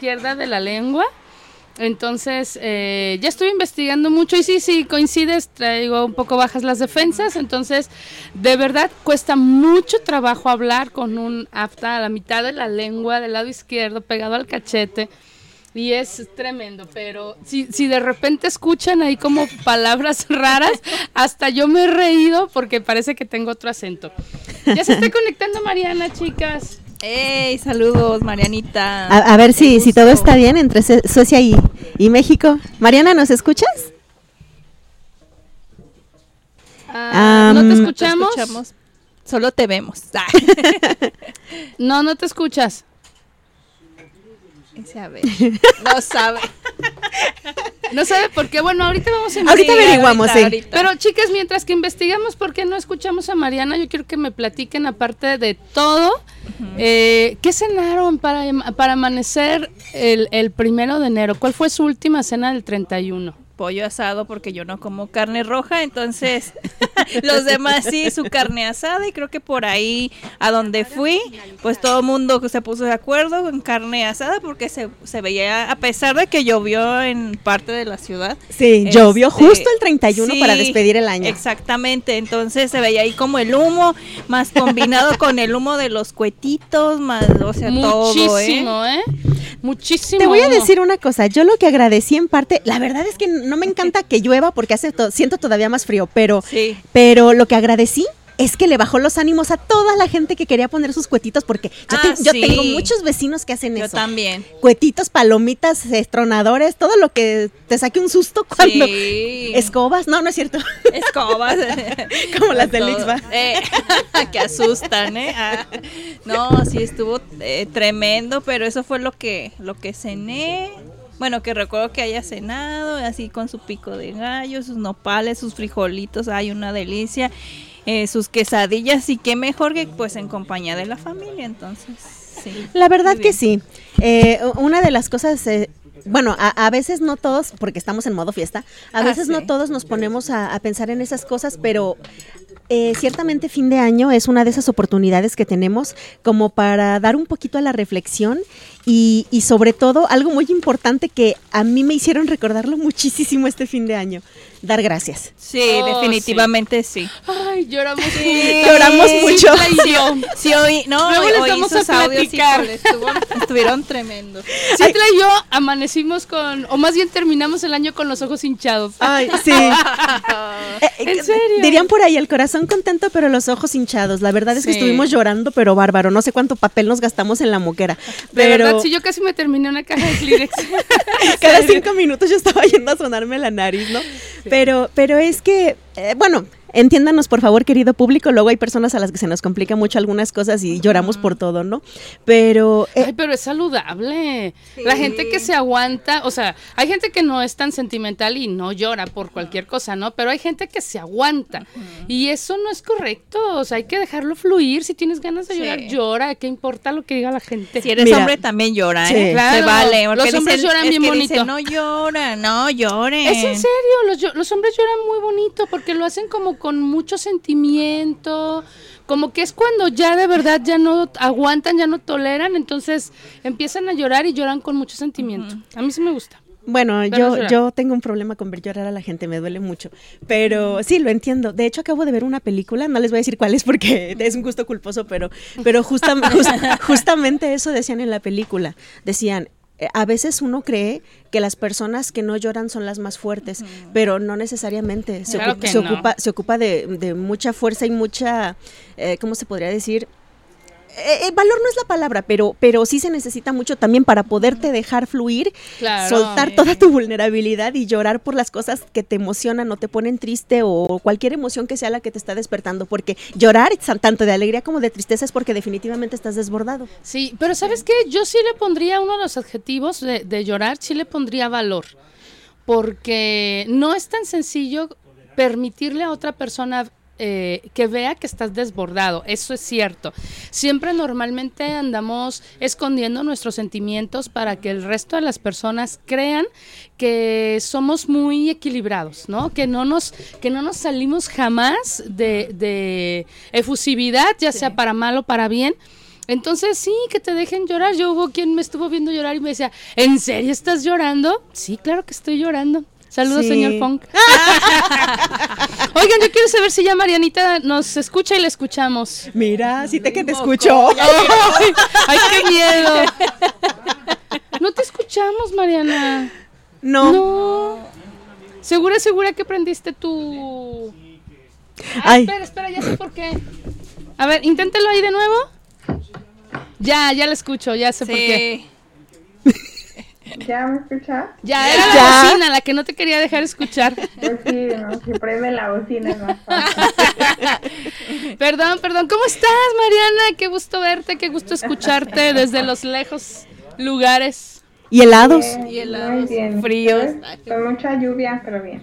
izquierda de la lengua. Entonces, eh, ya estuve investigando mucho y sí, sí, coincides, traigo un poco bajas las defensas, entonces, de verdad, cuesta mucho trabajo hablar con un afta a la mitad de la lengua, del lado izquierdo, pegado al cachete. Y es tremendo, pero si, si de repente escuchan ahí como palabras raras, hasta yo me he reído porque parece que tengo otro acento. Ya se está conectando Mariana, chicas. ¡Ey! Saludos, Marianita. A, a ver si, si todo está bien entre Su- Suecia y, y México. Mariana, ¿nos escuchas? Ah, ¿No. Te escuchamos. Solo te vemos. Ah. No, no te escuchas. Ese, a ver. No sabe. No sabe por qué. Bueno, ahorita vamos a Ahorita investigar. averiguamos, ahorita, sí. ahorita. Pero chicas, mientras que investigamos por qué no escuchamos a Mariana, yo quiero que me platiquen, aparte de todo, eh, ¿qué cenaron para, para amanecer el, el primero de enero? ¿Cuál fue su última cena del 31? pollo asado porque yo no como carne roja, entonces los demás sí, su carne asada y creo que por ahí a donde fui, pues todo el mundo se puso de acuerdo en carne asada porque se, se veía, a pesar de que llovió en parte de la ciudad. Sí, llovió este, justo el 31 para sí, despedir el año. Exactamente, entonces se veía ahí como el humo, más combinado con el humo de los cuetitos, más, o sea, todo, ¿eh? Muchísimo, ¿eh? Muchísimo. Te voy a decir una cosa, yo lo que agradecí en parte, la verdad es que no me encanta que llueva porque hace to- siento todavía más frío, pero, Sí. pero lo que agradecí es que le bajó los ánimos a toda la gente que quería poner sus cuetitos porque yo, Ah, te- yo sí. tengo muchos vecinos que hacen Yo eso. también. Cuetitos, palomitas, estronadores, todo lo que te saque un susto cuando... Sí. Escobas, no, no es cierto. Escobas. Como las de Todo. Lixba. Eh, que asustan, ¿eh? Ah, no, sí estuvo eh, tremendo, pero eso fue lo que, lo que cené. Bueno, que recuerdo que haya cenado, así con su pico de gallo, sus nopales, sus frijolitos, hay una delicia, eh, sus quesadillas, y qué mejor que pues en compañía de la familia, entonces, sí. La verdad que sí. Eh, una de las cosas, eh, bueno, a, a veces no todos, porque estamos en modo fiesta, a Ah, veces no todos nos ponemos a, a pensar en esas cosas, pero eh, ciertamente fin de año es una de esas oportunidades que tenemos como para dar un poquito a la reflexión y, y sobre todo algo muy importante que a mí me hicieron recordarlo muchísimo este fin de año, dar gracias. Sí, Oh, definitivamente sí. Ay, lloramos. Sí, lloramos mucho. Cla y yo. Sí, oí, no, Luego les vamos a audios, platicar. híjole, estuvo- estuvieron tremendos. Citla y yo amanecimos con, o más bien terminamos el año con los ojos hinchados. Ay, sí. Eh, ¿En serio? Dirían por ahí, el corazón contento, pero los ojos hinchados. La verdad es que estuvimos llorando, pero bárbaro. No sé cuánto papel nos gastamos en la moquera. Pero verdad, sí, yo casi me terminé una caja de Kleenex. cada cinco minutos yo estaba yendo a sonarme la nariz, ¿no? Pero, pero es que, eh, bueno, entiéndanos por favor, querido público. Luego hay personas a las que se nos complica mucho algunas cosas y lloramos por todo, ¿no? Pero eh, Ay, pero es saludable. La gente que se aguanta, o sea, hay gente que no es tan sentimental y no llora por cualquier cosa, ¿no? Pero hay gente que se aguanta. Y eso no es correcto. O sea, hay que dejarlo fluir. Si tienes ganas de Sí. llorar, llora. ¿Qué importa lo que diga la gente? Si eres Mira. hombre también llora, Sí. ¿eh? Claro. Se vale. Los hombres lloran es bien que bonito. dicen, no llora, no lloren. Es en serio, los, los hombres lloran muy bonito porque lo hacen como con mucho sentimiento, como que es cuando ya de verdad ya no aguantan, ya no toleran, entonces empiezan a llorar y lloran con mucho sentimiento. A mí sí me gusta. Bueno, Pero yo, yo tengo un problema con ver llorar a la gente, me duele mucho. Pero sí, lo entiendo. De hecho, acabo de ver una película, no les voy a decir cuál es porque es un gusto culposo, pero, pero justam- jus- justamente eso decían en la película. Decían, a veces uno cree que las personas que no lloran son las más fuertes, pero no necesariamente. Se, Claro ocupa, se no. ocupa, se ocupa de, de mucha fuerza y mucha, eh, ¿cómo se podría decir? Eh, eh, valor no es la palabra, pero, pero sí se necesita mucho también para poderte dejar fluir Claro. soltar toda tu vulnerabilidad y llorar por las cosas que te emocionan o te ponen triste o cualquier emoción que sea la que te está despertando, porque llorar tanto de alegría como de tristeza es porque definitivamente estás desbordado. Sí, pero ¿sabes qué? Yo sí le pondría uno de los adjetivos de, de llorar, sí le pondría valor, porque no es tan sencillo permitirle a otra persona eh, que vea que estás desbordado, eso es cierto. Siempre normalmente andamos escondiendo nuestros sentimientos para que el resto de las personas crean que somos muy equilibrados, ¿no? Que no nos, que no nos salimos jamás de, de efusividad, ya sea para mal o para bien. Entonces, sí, que te dejen llorar. Yo hubo quien me estuvo viendo llorar y me decía, ¿en serio estás llorando? Sí, claro que estoy llorando. Saludos, Sí. señor Funk. Oigan, yo quiero saber si ya Marianita nos escucha y la escuchamos. Mira, sí te que te escucho. ¡Ay, ay, qué miedo! No te escuchamos, Mariana. No. No. ¿Segura, segura que prendiste tu...? Ay. espera, espera, ya sé por qué. A ver, inténtalo ahí de nuevo. Ya, ya la escucho, ya sé por qué. ¿Ya me escuchas? Ya, era Ya. la bocina la que no te quería dejar escuchar. Pues sí, no, si prende la bocina es más fácil. Perdón, perdón. ¿Cómo estás, Mariana? Qué gusto verte, qué gusto escucharte desde los lejos lugares. Y helados. Bien, Y helados, muy bien. fríos. Con mucha lluvia, pero bien.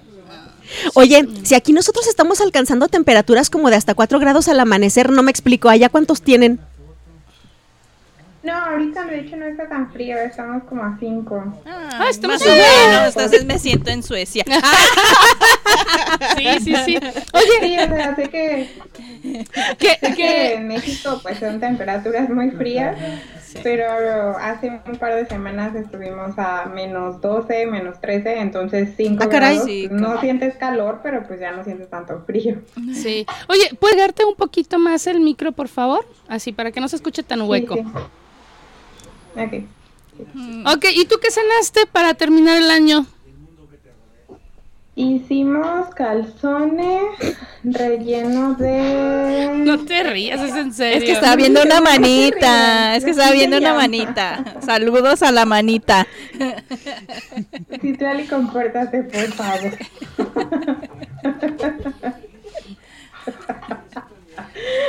Oye, si aquí nosotros estamos alcanzando temperaturas como de hasta 4 grados al amanecer, no me explico, ¿allá cuántos tienen? No, ahorita de hecho no está tan frío, estamos como a 5. Ah, estamos más o menos, entonces me siento en Suecia. Sí, sí, sí. Oye, sí, o sea, sé que, ¿Qué, sé que qué? en México pues son temperaturas muy frías, pero hace un par de semanas estuvimos a menos 12, menos 13, entonces 5 Ah, caray. grados. Sí, no sientes calor, pero pues ya no sientes tanto frío. Sí. Oye, ¿puedes darte un poquito más el micro, por favor? Así, para que no se escuche tan hueco. Sí, sí. Ok. Ok, ¿y tú qué cenaste para terminar el año? Hicimos calzones rellenos de... No te rías, es en serio. Es que estaba viendo una manita, es que estaba viendo una manita. Saludos a la manita. Citlali, compórtate, por favor.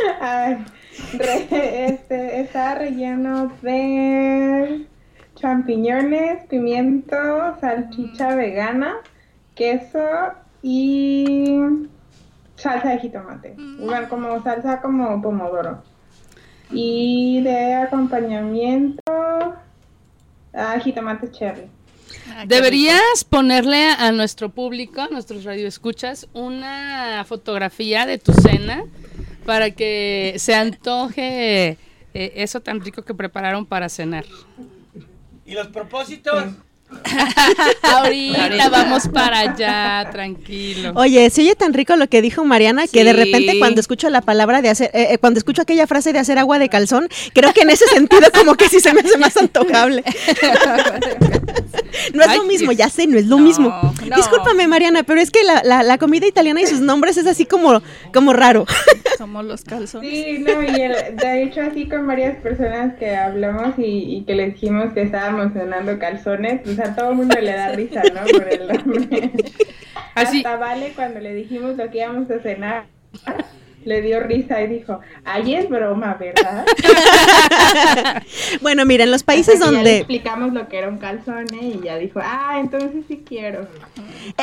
Ay, re- este, está relleno de champiñones, pimiento, salchicha vegana, queso y salsa de jitomate. Bueno, como salsa como pomodoro. Y de acompañamiento, ah, jitomate cherry. Deberías ponerle a nuestro público, a nuestros radioescuchas, una fotografía de tu cena para que se antoje eh, eso tan rico que prepararon para cenar. ¿Y los propósitos? Ahorita, Ahorita. vamos para allá, tranquilo. Oye, se oye tan rico lo que dijo Mariana que de repente cuando escucho la palabra de hacer, eh, eh, cuando escucho aquella frase de hacer agua de calzón, creo que en ese sentido como que sí se me hace más antojable. No es Ay, lo mismo, ya sé, no es lo No, mismo. no. Discúlpame, Mariana, pero es que la, la- la comida italiana y sus nombres es así como, como raro. Somos los calzones. Sí, no, y el- de hecho así con varias personas que hablamos y, y que les dijimos que estábamos cenando calzones, pues a todo el mundo le da risa, ¿no? Por el nombre. Así. Hasta Vale cuando le dijimos lo que íbamos a cenar, le dio risa y dijo, ay es broma, ¿verdad? Bueno, mira, en los países Hasta que ya le donde explicamos lo que era un calzón ¿eh? y ya dijo, ah, entonces sí quiero.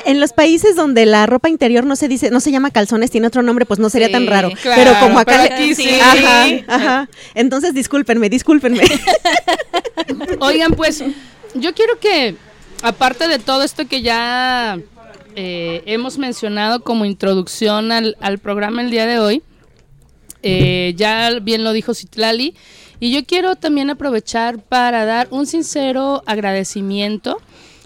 en los países donde la ropa interior no se dice, no se llama calzones, tiene otro nombre, pues no sería Sí, tan raro. claro, pero como acá pero le- aquí sí. Ajá, ajá. Entonces, discúlpenme, discúlpenme. Oigan, pues yo quiero que, aparte de todo esto que ya eh, hemos mencionado como introducción al, al programa el día de hoy, eh, ya bien lo dijo Citlali, y yo quiero también aprovechar para dar un sincero agradecimiento.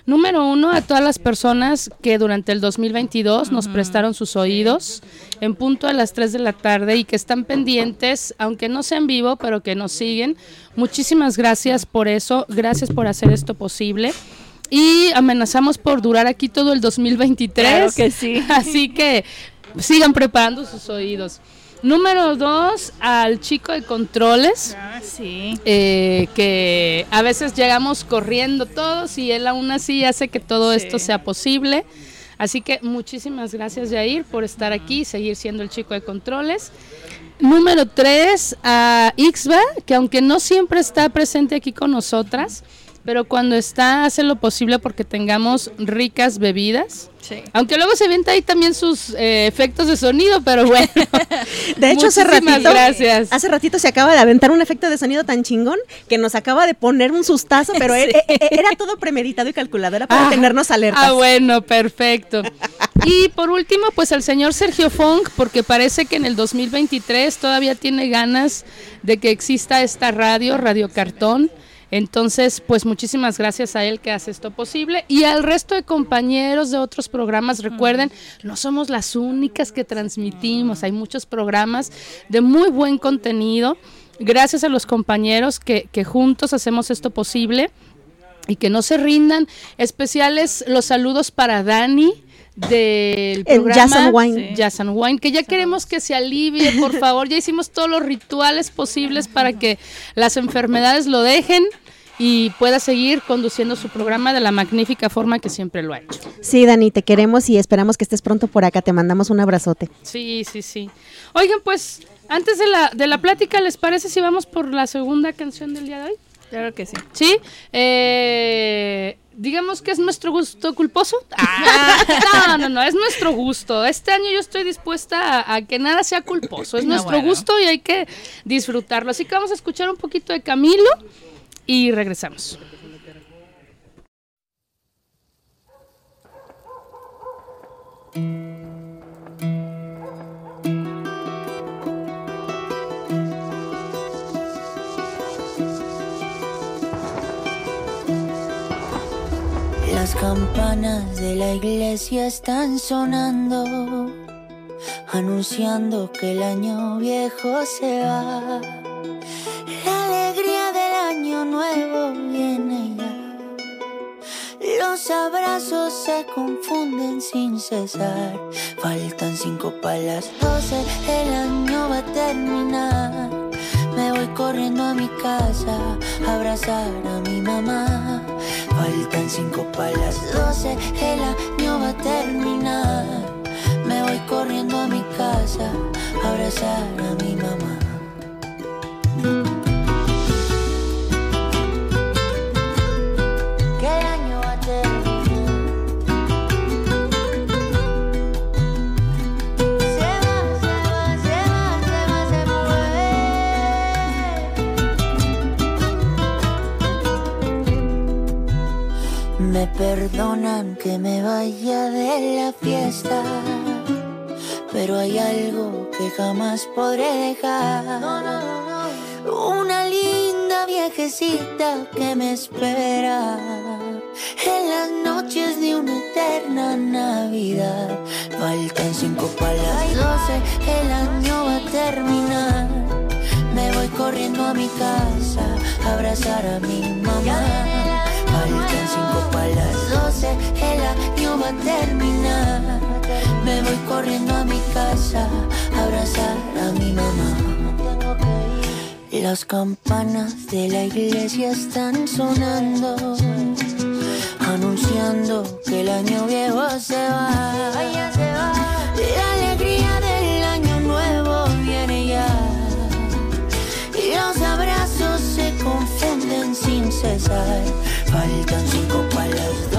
Número uno, a todas las personas que durante el 2022 nos prestaron sus oídos en punto a las 3 de la tarde y que están pendientes, aunque no sean vivo, pero que nos siguen. Muchísimas gracias por eso, gracias por hacer esto posible. Y amenazamos por durar aquí todo el 2023. Claro que sí. Así que sigan preparando sus oídos. Número dos, al chico de controles Ah, sí. eh, que a veces llegamos corriendo todos y él aún así hace que todo Sí. esto sea posible. Así que muchísimas gracias Jair por estar aquí y seguir siendo el chico de controles. Número tres, a Ixba, que aunque no siempre está presente aquí con nosotras, pero cuando está hace lo posible porque tengamos ricas bebidas. Sí. Aunque luego se avienta ahí también sus eh, efectos de sonido, pero bueno. De hecho, hace ratito, gracias. hace ratito se acaba de aventar un efecto de sonido tan chingón que nos acaba de poner un sustazo, pero Sí. e- e- era todo premeditado y calculado, era para Ah, tenernos alertas. Ah, bueno, perfecto. Y por último, pues el señor Sergio Funk, porque parece que en el 2023 todavía tiene ganas de que exista esta radio, Radio Cartón. Entonces, pues muchísimas gracias a él que hace esto posible y al resto de compañeros de otros programas. Recuerden, no somos las únicas que transmitimos, hay muchos programas de muy buen contenido. Gracias a los compañeros que, juntos hacemos esto posible y que no se rindan. Especiales los saludos para Dani del En programa Jazz and Wine. Sí. Jazz and Wine, que ya queremos que se alivie, por favor. Ya hicimos todos los rituales posibles para que las enfermedades lo dejen y pueda seguir conduciendo su programa de la magnífica forma que siempre lo ha hecho. Sí, Dani, te queremos y esperamos que estés pronto por acá. Te mandamos un abrazote. Sí, sí, sí. Oigan, pues antes de la, de la plática, ¿les parece si vamos por la segunda canción del día de hoy? Claro que sí. Sí, eh, digamos que es nuestro gusto culposo. Ah, no, no, no, es nuestro gusto. Este año yo estoy dispuesta a, a que nada sea culposo. Es No, nuestro bueno. gusto y hay que disfrutarlo. Así que vamos a escuchar un poquito de Camilo y regresamos. Las campanas de la iglesia están sonando, anunciando que el año viejo se va. La alegría del año nuevo viene ya. Los abrazos se confunden sin cesar. Faltan cinco para las doce, el año va a terminar. Me voy corriendo a mi casa a abrazar a mi mamá. Cinco para las doce, el año va a terminar. Me voy corriendo a mi casa a abrazar a mi mamá. Perdonan que me vaya de la fiesta, pero hay algo que jamás podré dejar. Una linda viejecita que me espera en las noches de una eterna Navidad. Faltan cinco para las doce, el año va a terminar. Me voy corriendo a mi casa a abrazar a mi mamá. Faltan cinco para las doce, el año va a terminar. Me voy corriendo a mi casa a abrazar a mi mamá. Las campanas de la iglesia están sonando, anunciando que el año viejo se va. La alegría confunden sin cesar. Faltan cinco para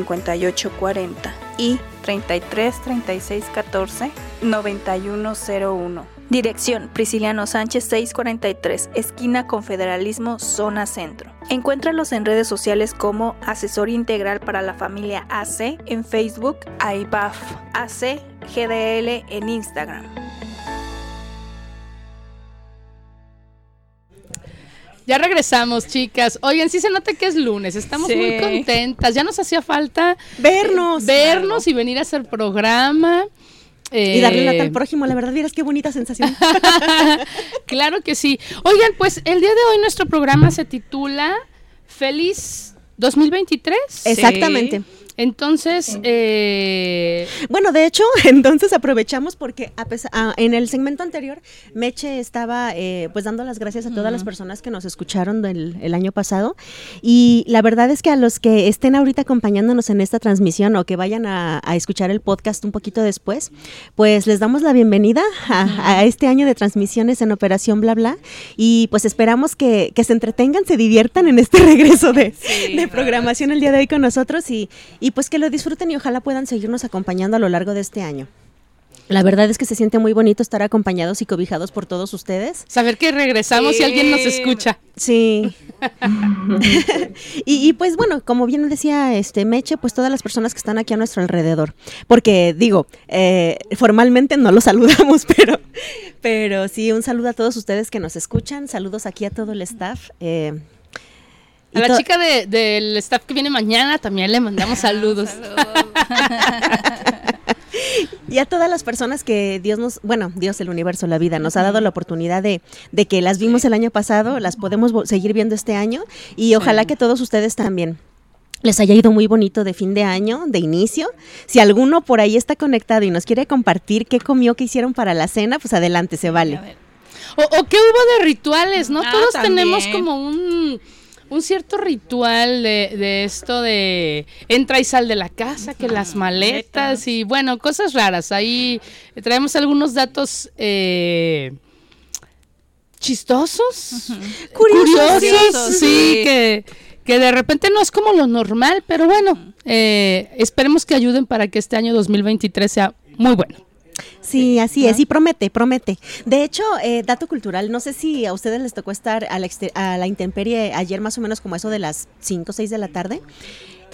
58 40 y 33 36 14 91 01. Dirección Prisciliano Sánchez 643, esquina Confederalismo, zona centro. Encuéntralos en redes sociales como Asesoría Integral para la Familia AC en Facebook, AIBAF AC GDL en Instagram. Ya regresamos, chicas. Oigan, sí se nota que es lunes, estamos Sí. muy contentas. Ya nos hacía falta Vernos. vernos y venir a hacer programa. Y darle lata Eh, al prójimo, la verdad, vieras qué bonita sensación. claro que sí. Oigan, pues el día de hoy nuestro programa se titula Feliz 2023. Exactamente. Entonces, eh, Bueno, de hecho, entonces aprovechamos porque a pesa- ah, en el segmento anterior, Meche estaba eh, pues dando las gracias a todas las personas que nos escucharon del, el año pasado. Y la verdad es que a los que estén ahorita acompañándonos en esta transmisión o que vayan a, a escuchar el podcast un poquito después, pues les damos la bienvenida a, a este año de transmisiones en Operación Bla Bla. Y pues esperamos que, que se entretengan, se diviertan en este regreso de, de programación el día de hoy con nosotros y, y pues que lo disfruten y ojalá puedan seguirnos acompañando a lo largo de este año. La verdad es que se siente muy bonito estar acompañados y cobijados por todos ustedes. saber que regresamos y alguien nos escucha. Sí. y, y, pues bueno, como bien decía este Meche, pues todas las personas que están aquí a nuestro alrededor. Porque digo, eh, formalmente no los saludamos, pero, pero sí, un saludo a todos ustedes que nos escuchan. Saludos aquí a todo el staff. eh, A la to- chica de- del staff que viene mañana también le mandamos saludos. Y a todas las personas que Dios nos, bueno, Dios, el universo, la vida, nos ha dado la oportunidad de, de que las vimos el año pasado, las podemos seguir viendo este año y ojalá que todos ustedes también les haya ido muy bonito de fin de año, de inicio. Si alguno por ahí está conectado y nos quiere compartir qué comió, qué hicieron para la cena, pues adelante, se vale. O, o qué hubo de rituales, ¿no? Ah, Todos también. tenemos como un, un cierto ritual de, de esto de entra y sal de la casa, que las maletas y bueno, cosas raras. Ahí traemos algunos datos eh, chistosos, Curiosos, curiosos, sí. sí, que, que de repente no es como lo normal, pero bueno, eh, esperemos que ayuden para que este año 2023 sea muy bueno. Sí, así es, y promete, promete. De hecho, eh, dato cultural, no sé si a ustedes les tocó estar a la, exter- a la intemperie ayer más o menos como eso de las 5 o 6 de la tarde.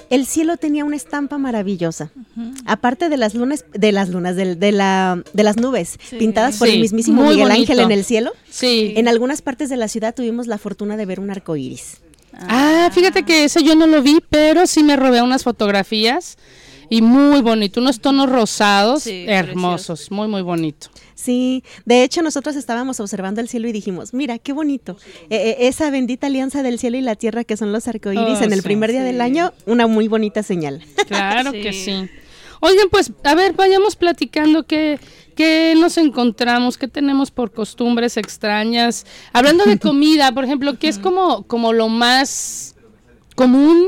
El cielo tenía una estampa maravillosa. Aparte de las lunas, de las lunas, del- de, la, de las nubes pintadas por Sí, el mismísimo muy Miguel bonito. Ángel en el cielo, Sí. en algunas partes de la ciudad tuvimos la fortuna de ver un arco iris. Ah, fíjate que ese yo no lo vi, pero sí me robé unas fotografías y muy bonito, unos tonos rosados Sí, hermosos, muy muy bonito. Sí, de hecho nosotros estábamos observando el cielo y dijimos, mira, qué bonito, Eh, eh, esa bendita alianza del cielo y la tierra que son los arcoíris Oh, en el sí, primer día del año, una muy bonita señal. Claro Sí. que sí. Oigan, pues, a ver, vayamos platicando qué, qué nos encontramos, qué tenemos por costumbres extrañas. Hablando de comida, por ejemplo, ¿qué es como, como lo más común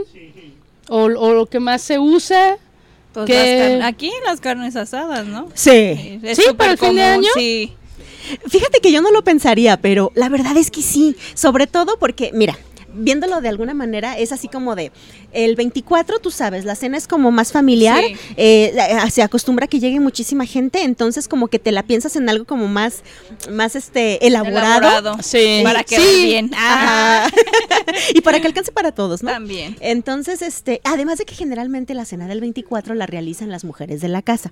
o, o lo que más se usa? Pues car- aquí las carnes asadas, ¿no? Sí. Es ¿Sí? ¿Para el fin de año? Sí. Fíjate que yo no lo pensaría, pero la verdad es que sí, sobre todo porque, mira, viéndolo de alguna manera, es así como de, el 24, tú sabes, la cena es como más familiar, Sí. eh, la- se acostumbra que llegue muchísima gente, entonces como que te la piensas en algo como más, más este, elaborado. Elaborado. Sí. Para que Sí. bien. Ah, Ajá. y para que alcance para todos, ¿no? También. Entonces, este, además de que generalmente la cena del 24 la realizan las mujeres de la casa.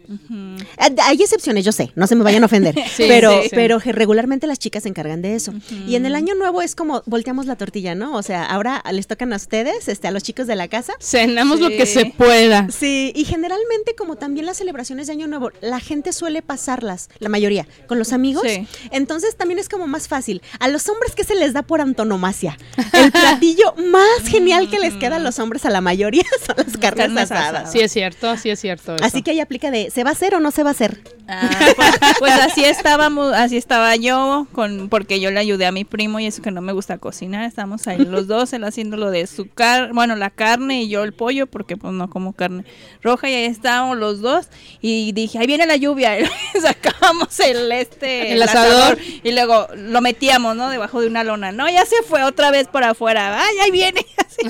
Ah, Hay excepciones, yo sé, no se me vayan a ofender, Sí, pero, sí, sí. pero regularmente las chicas se encargan de eso. Y en el año nuevo es como volteamos la tortilla, ¿no? O sea, ahora les tocan a ustedes, este, a los chicos de la casa. Cenamos lo que se pueda. Sí, y generalmente como también las celebraciones de Año Nuevo, la gente suele pasarlas, la mayoría, con los amigos. Sí. Entonces también es como más fácil. A los hombres, ¿qué se les da por antonomasia? El platillo más genial que les queda a los hombres a la mayoría son las carnes, Carnes asadas. asadas. Sí es cierto, sí es cierto. eso. Así que ahí aplica de, ¿se va a hacer o no se va a hacer? Ah, pues, pues así estábamos, así estaba yo, con porque yo le ayudé a mi primo y eso que no me gusta cocinar, estamos ahí los dos, él haciendo lo de su carne, bueno, la carne y yo el pollo, porque pues no como carne roja y ahí estábamos los dos y dije, ahí viene la lluvia, y sacábamos el este, El asador. y luego lo metíamos, ¿no? Debajo de una lona, no, ya se fue otra vez por afuera, ay, ahí viene, así.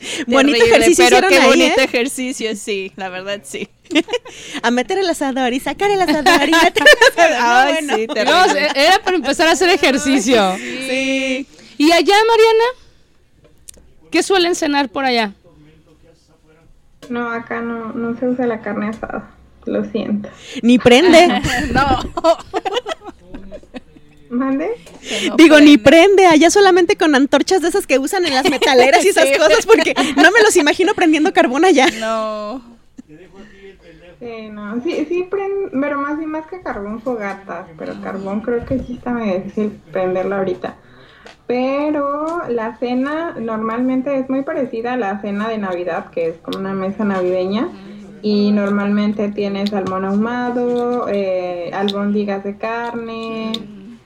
Bonito ejercicio pero qué ahí, bonito ¿eh? ejercicio, sí, la verdad sí. A meter el asador y sacar el asador y meter el asador. No, Ay, bueno. sí, No, era para empezar a hacer ejercicio. Sí. ¿Y allá, Mariana? ¿Qué suelen cenar por allá? No, acá no, no se usa la carne asada. Lo siento. Ni prende. No. ¿Mande? no Digo, ni prende. prende. Allá solamente con antorchas de esas que usan en las metaleras y esas Sí. cosas, porque no me los imagino prendiendo carbón allá. No. Sí, no. Sí, sí, prend- pero más bien más que carbón fogatas. Pero carbón creo que sí está medio difícil prenderlo ahorita. Pero la cena normalmente es muy parecida a la cena de Navidad, que es como una mesa navideña. Y normalmente tiene salmón ahumado, eh, albóndigas de carne,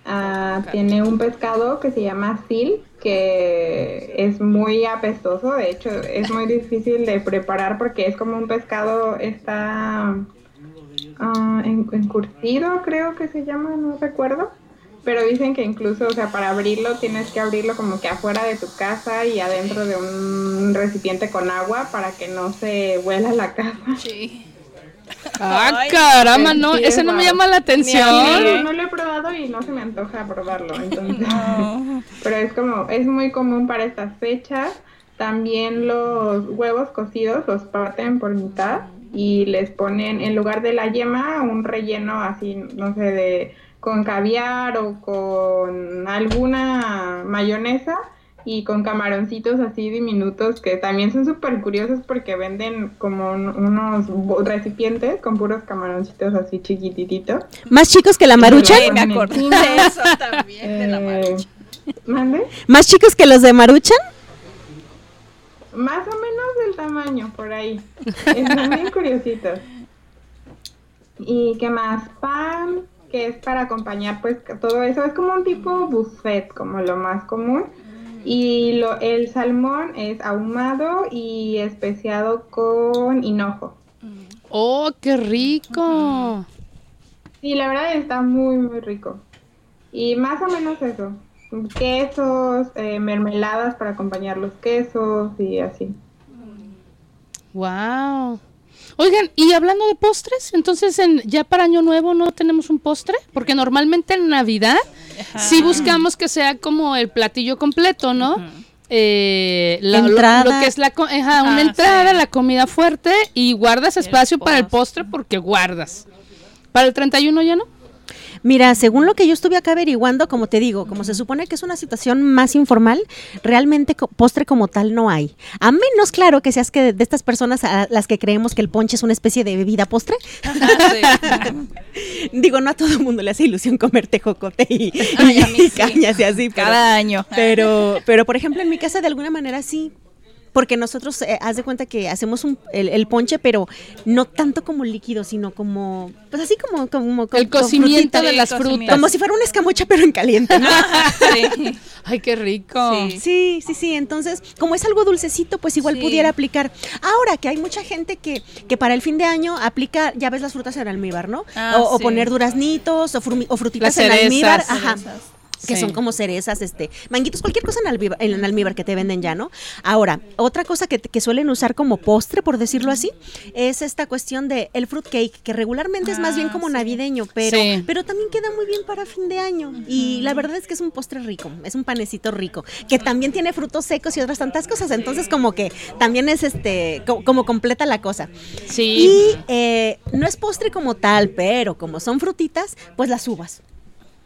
ah, tiene un pescado que se llama sil, que es muy apestoso, de hecho es muy difícil de preparar porque es como un pescado, está ah, en- encurtido creo que se llama, no recuerdo. Pero dicen que incluso, o sea, para abrirlo tienes que abrirlo como que afuera de tu casa y adentro de un recipiente con agua para que no se huela la casa. Sí. Ah, Ay, caramba, no, ese no me llama la atención. no, no lo he probado y no se me antoja probarlo, entonces. Pero es como, es muy común para estas fechas. También los huevos cocidos los parten por mitad y les ponen, en lugar de la yema, un relleno así, no sé, de con caviar o con alguna mayonesa y con camaroncitos así diminutos que también son súper curiosos porque venden como un- unos recipientes con puros camaroncitos así chiquitititos. Más chicos que la maruchan, Ay, me acordé de eso también, de la Eh, marucha. ¿Mande? más chicos que los de maruchan. Más o menos del tamaño, por ahí. Están bien curiositos. ¿Y qué más? Pan, que es para acompañar, pues todo eso. Es como un tipo buffet, como lo más común. Y lo, el salmón es ahumado y especiado con hinojo. Oh, qué rico. Sí, la verdad está muy, muy rico. Y más o menos eso. Quesos, eh, mermeladas para acompañar los quesos y así. Wow. Oigan, y hablando de postres, entonces en, ya para Año Nuevo no tenemos un postre, porque normalmente en Navidad sí buscamos que sea como el platillo completo, ¿no? Eh, la- lo- Entrada. Lo, que es la co- ajá, una Ah, entrada, sí. la comida fuerte y guardas espacio para el postre porque guardas. Para el 31 ya no. Mira, según lo que yo estuve acá averiguando, como te digo, como se supone que es una situación más informal, realmente postre como tal no hay. A menos, claro, que seas que de, de estas personas a las que creemos que el ponche es una especie de bebida postre. Digo, no a todo el mundo le hace ilusión comer tejocote y, Ay, a mí y sí. cañas y así. pero- Cada año. Pero, pero por ejemplo, en mi casa de alguna manera sí. Porque nosotros, eh, haz de cuenta que hacemos un, el, el ponche, pero no tanto como líquido, sino como, pues así como, como, El con cocimiento frutita. de las frutas. Como si fuera una escamocha, pero en caliente, ¿no? Sí. Ay, qué rico. Sí. Sí, sí, sí. Entonces, como es algo dulcecito, pues igual Sí. pudiera aplicar. Ahora que hay mucha gente que, que para el fin de año aplica, ya ves las frutas en almíbar, ¿no? Ah, o, poner duraznitos o, frumi- o frutitas Las en cerezas. almíbar. Ajá. Que Sí. son como cerezas, este, manguitos, cualquier cosa en almíbar, en almíbar que te venden ya, ¿no? Ahora, otra cosa que, que suelen usar como postre, por decirlo así, es esta cuestión de el fruit cake, que regularmente es más bien Ah, como navideño, pero, Sí. pero también queda muy bien para fin de año. Y la verdad es que es un postre rico, es un panecito rico, que también tiene frutos secos y otras tantas cosas. Entonces, como que también es este, co- como completa la cosa. Sí. Y eh, no es postre como tal, pero como son frutitas, pues las uvas.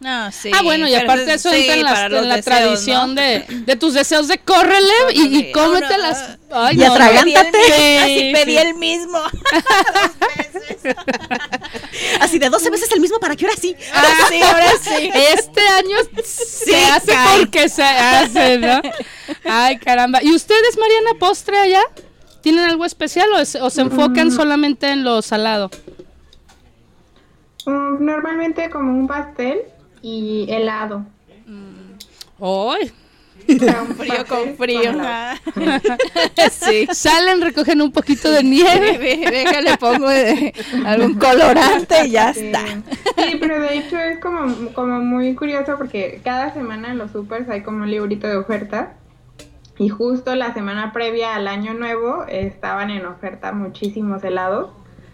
No, sí. ah, bueno, y pero aparte eso sí, entra en, la tradición ¿no? de, de tus deseos de córrele y, y cómetelas. Ay, Y no, no. atragántate. Pedí el- Sí, Así pedí sí. el mismo. Así de 12 veces el mismo para que ahora sí. Ah, sí, ahora sí. Este año se hace cae. porque se hace, ¿no? Ay, caramba. ¿Y ustedes, Mariana, postre allá? ¿Tienen algo especial o, es- o se enfocan solamente en lo salado? Mm, Normalmente como un pastel y helado. ¡Ay! O sea, un Frío con frío. sí. Salen, recogen un poquito de nieve. Déjale, pongo de- algún colorante y ya Sí. está. Sí, pero de hecho es como, como muy curioso porque cada semana en los supers hay como un librito de ofertas y justo la semana previa al año nuevo estaban en oferta muchísimos helados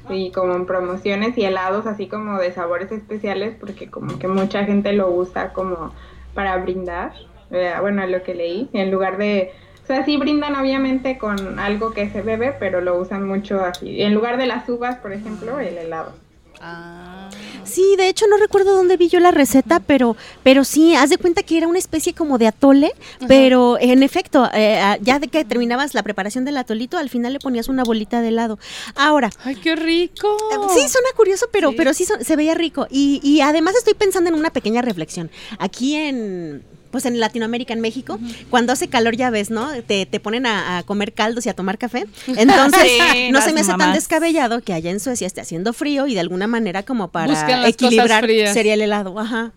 y como en promociones y helados así como de sabores especiales porque como que mucha gente lo usa como para brindar, eh, bueno, lo que leí, en lugar de... O sea, sí brindan obviamente con algo que se bebe, pero lo usan mucho así. En lugar de las uvas, por ejemplo, el helado. Sí, de hecho no recuerdo dónde vi yo la receta, pero, pero sí, haz de cuenta que era una especie como de atole, pero en efecto, eh, ah, ya de que terminabas la preparación del atolito, al final le ponías una bolita de helado. Ahora, ¡Ay, qué rico! eh, Sí, suena curioso, pero sí, pero sí son- se veía rico. Y, y además estoy pensando en una pequeña reflexión. Aquí en, pues en Latinoamérica, en México, cuando hace calor ya ves, ¿no? Te, te ponen a, a comer caldos y a tomar café. Entonces, Sí, no se me hace tan descabellado que allá en Suecia esté haciendo frío y de alguna manera como para equilibrar sería el helado. Ajá.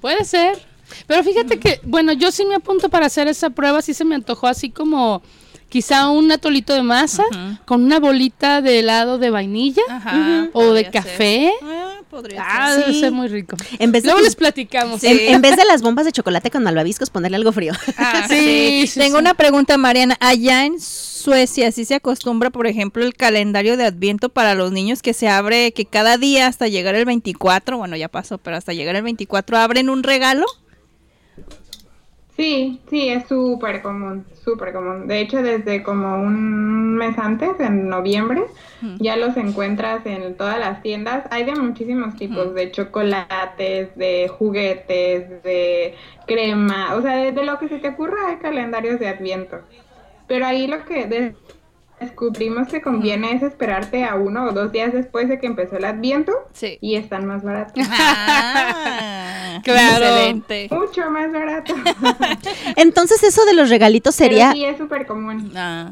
Puede ser. Pero fíjate que, bueno, yo sí me apunto para hacer esa prueba, sí se me antojó así como quizá un atolito de masa con una bolita de helado de vainilla Ajá, o de ser. café. Ah, podría Ah, ser. debe Sí. ser muy rico. En vez de Luego les platicamos. En, en vez de las bombas de chocolate con malvaviscos, ponerle algo frío. Ah, Sí, sí, sí, Tengo sí. una pregunta, Mariana. Allá en Suecia, ¿sí se acostumbra, por ejemplo, el calendario de Adviento para los niños que se abre, que cada día hasta llegar el 24, bueno, ya pasó, pero hasta llegar el 24 abren un regalo? Sí, sí, es súper común, súper común. De hecho, desde como un mes antes, en noviembre, ya los encuentras en todas las tiendas. Hay de muchísimos tipos, de chocolates, de juguetes, de crema, o sea, de, de lo que se te ocurra hay calendarios de Adviento. Pero ahí lo que de- descubrimos que conviene es esperarte a uno o dos días después de que empezó el Adviento Sí. y están más baratos. Ah, Claro. Excelente. Mucho más barato. Entonces eso de los regalitos sería, Pero sí es súper común. Ah,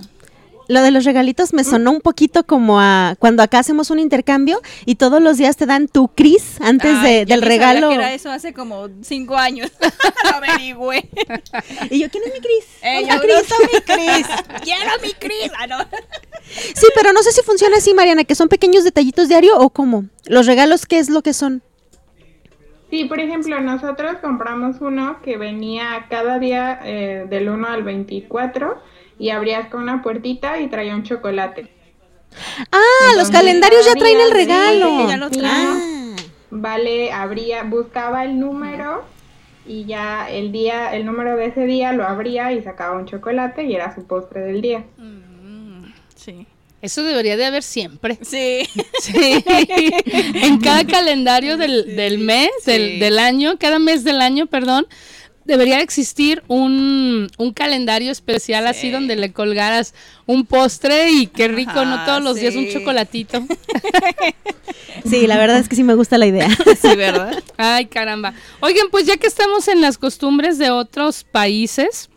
lo de los regalitos me sonó un poquito como a cuando acá hacemos un intercambio y todos los días te dan tu Cris antes ay, de- yo del regalo. que era eso hace como cinco años. Lo averigüé. Y yo, ¿quién es mi Cris? Eh, yo mi Cris. Quiero mi Cris. Ah, no. Sí, pero no sé si funciona así, Mariana, que son pequeños detallitos diario o cómo. Los regalos, ¿qué es lo que son? Sí, por ejemplo, nosotros compramos uno que venía cada día eh, del 1 al 24 y abrías con una puertita y traía un chocolate. Ah, los calendarios ya cada traen el regalo. ya lo Sí, Ah. Vale, abría, buscaba el número y ya el día, el número de ese día lo abría y sacaba un chocolate y era su postre del día. Sí. Eso debería de haber siempre. Sí. Sí. en cada calendario del, del mes, del, del año, cada mes del año, perdón, debería existir un, un calendario especial así donde le colgaras un postre y qué rico, ¿no? Todos los días un chocolatito. Sí, la verdad es que sí me gusta la idea. Sí, ¿verdad? Ay, caramba. Oigan, pues ya que estamos en las costumbres de otros países,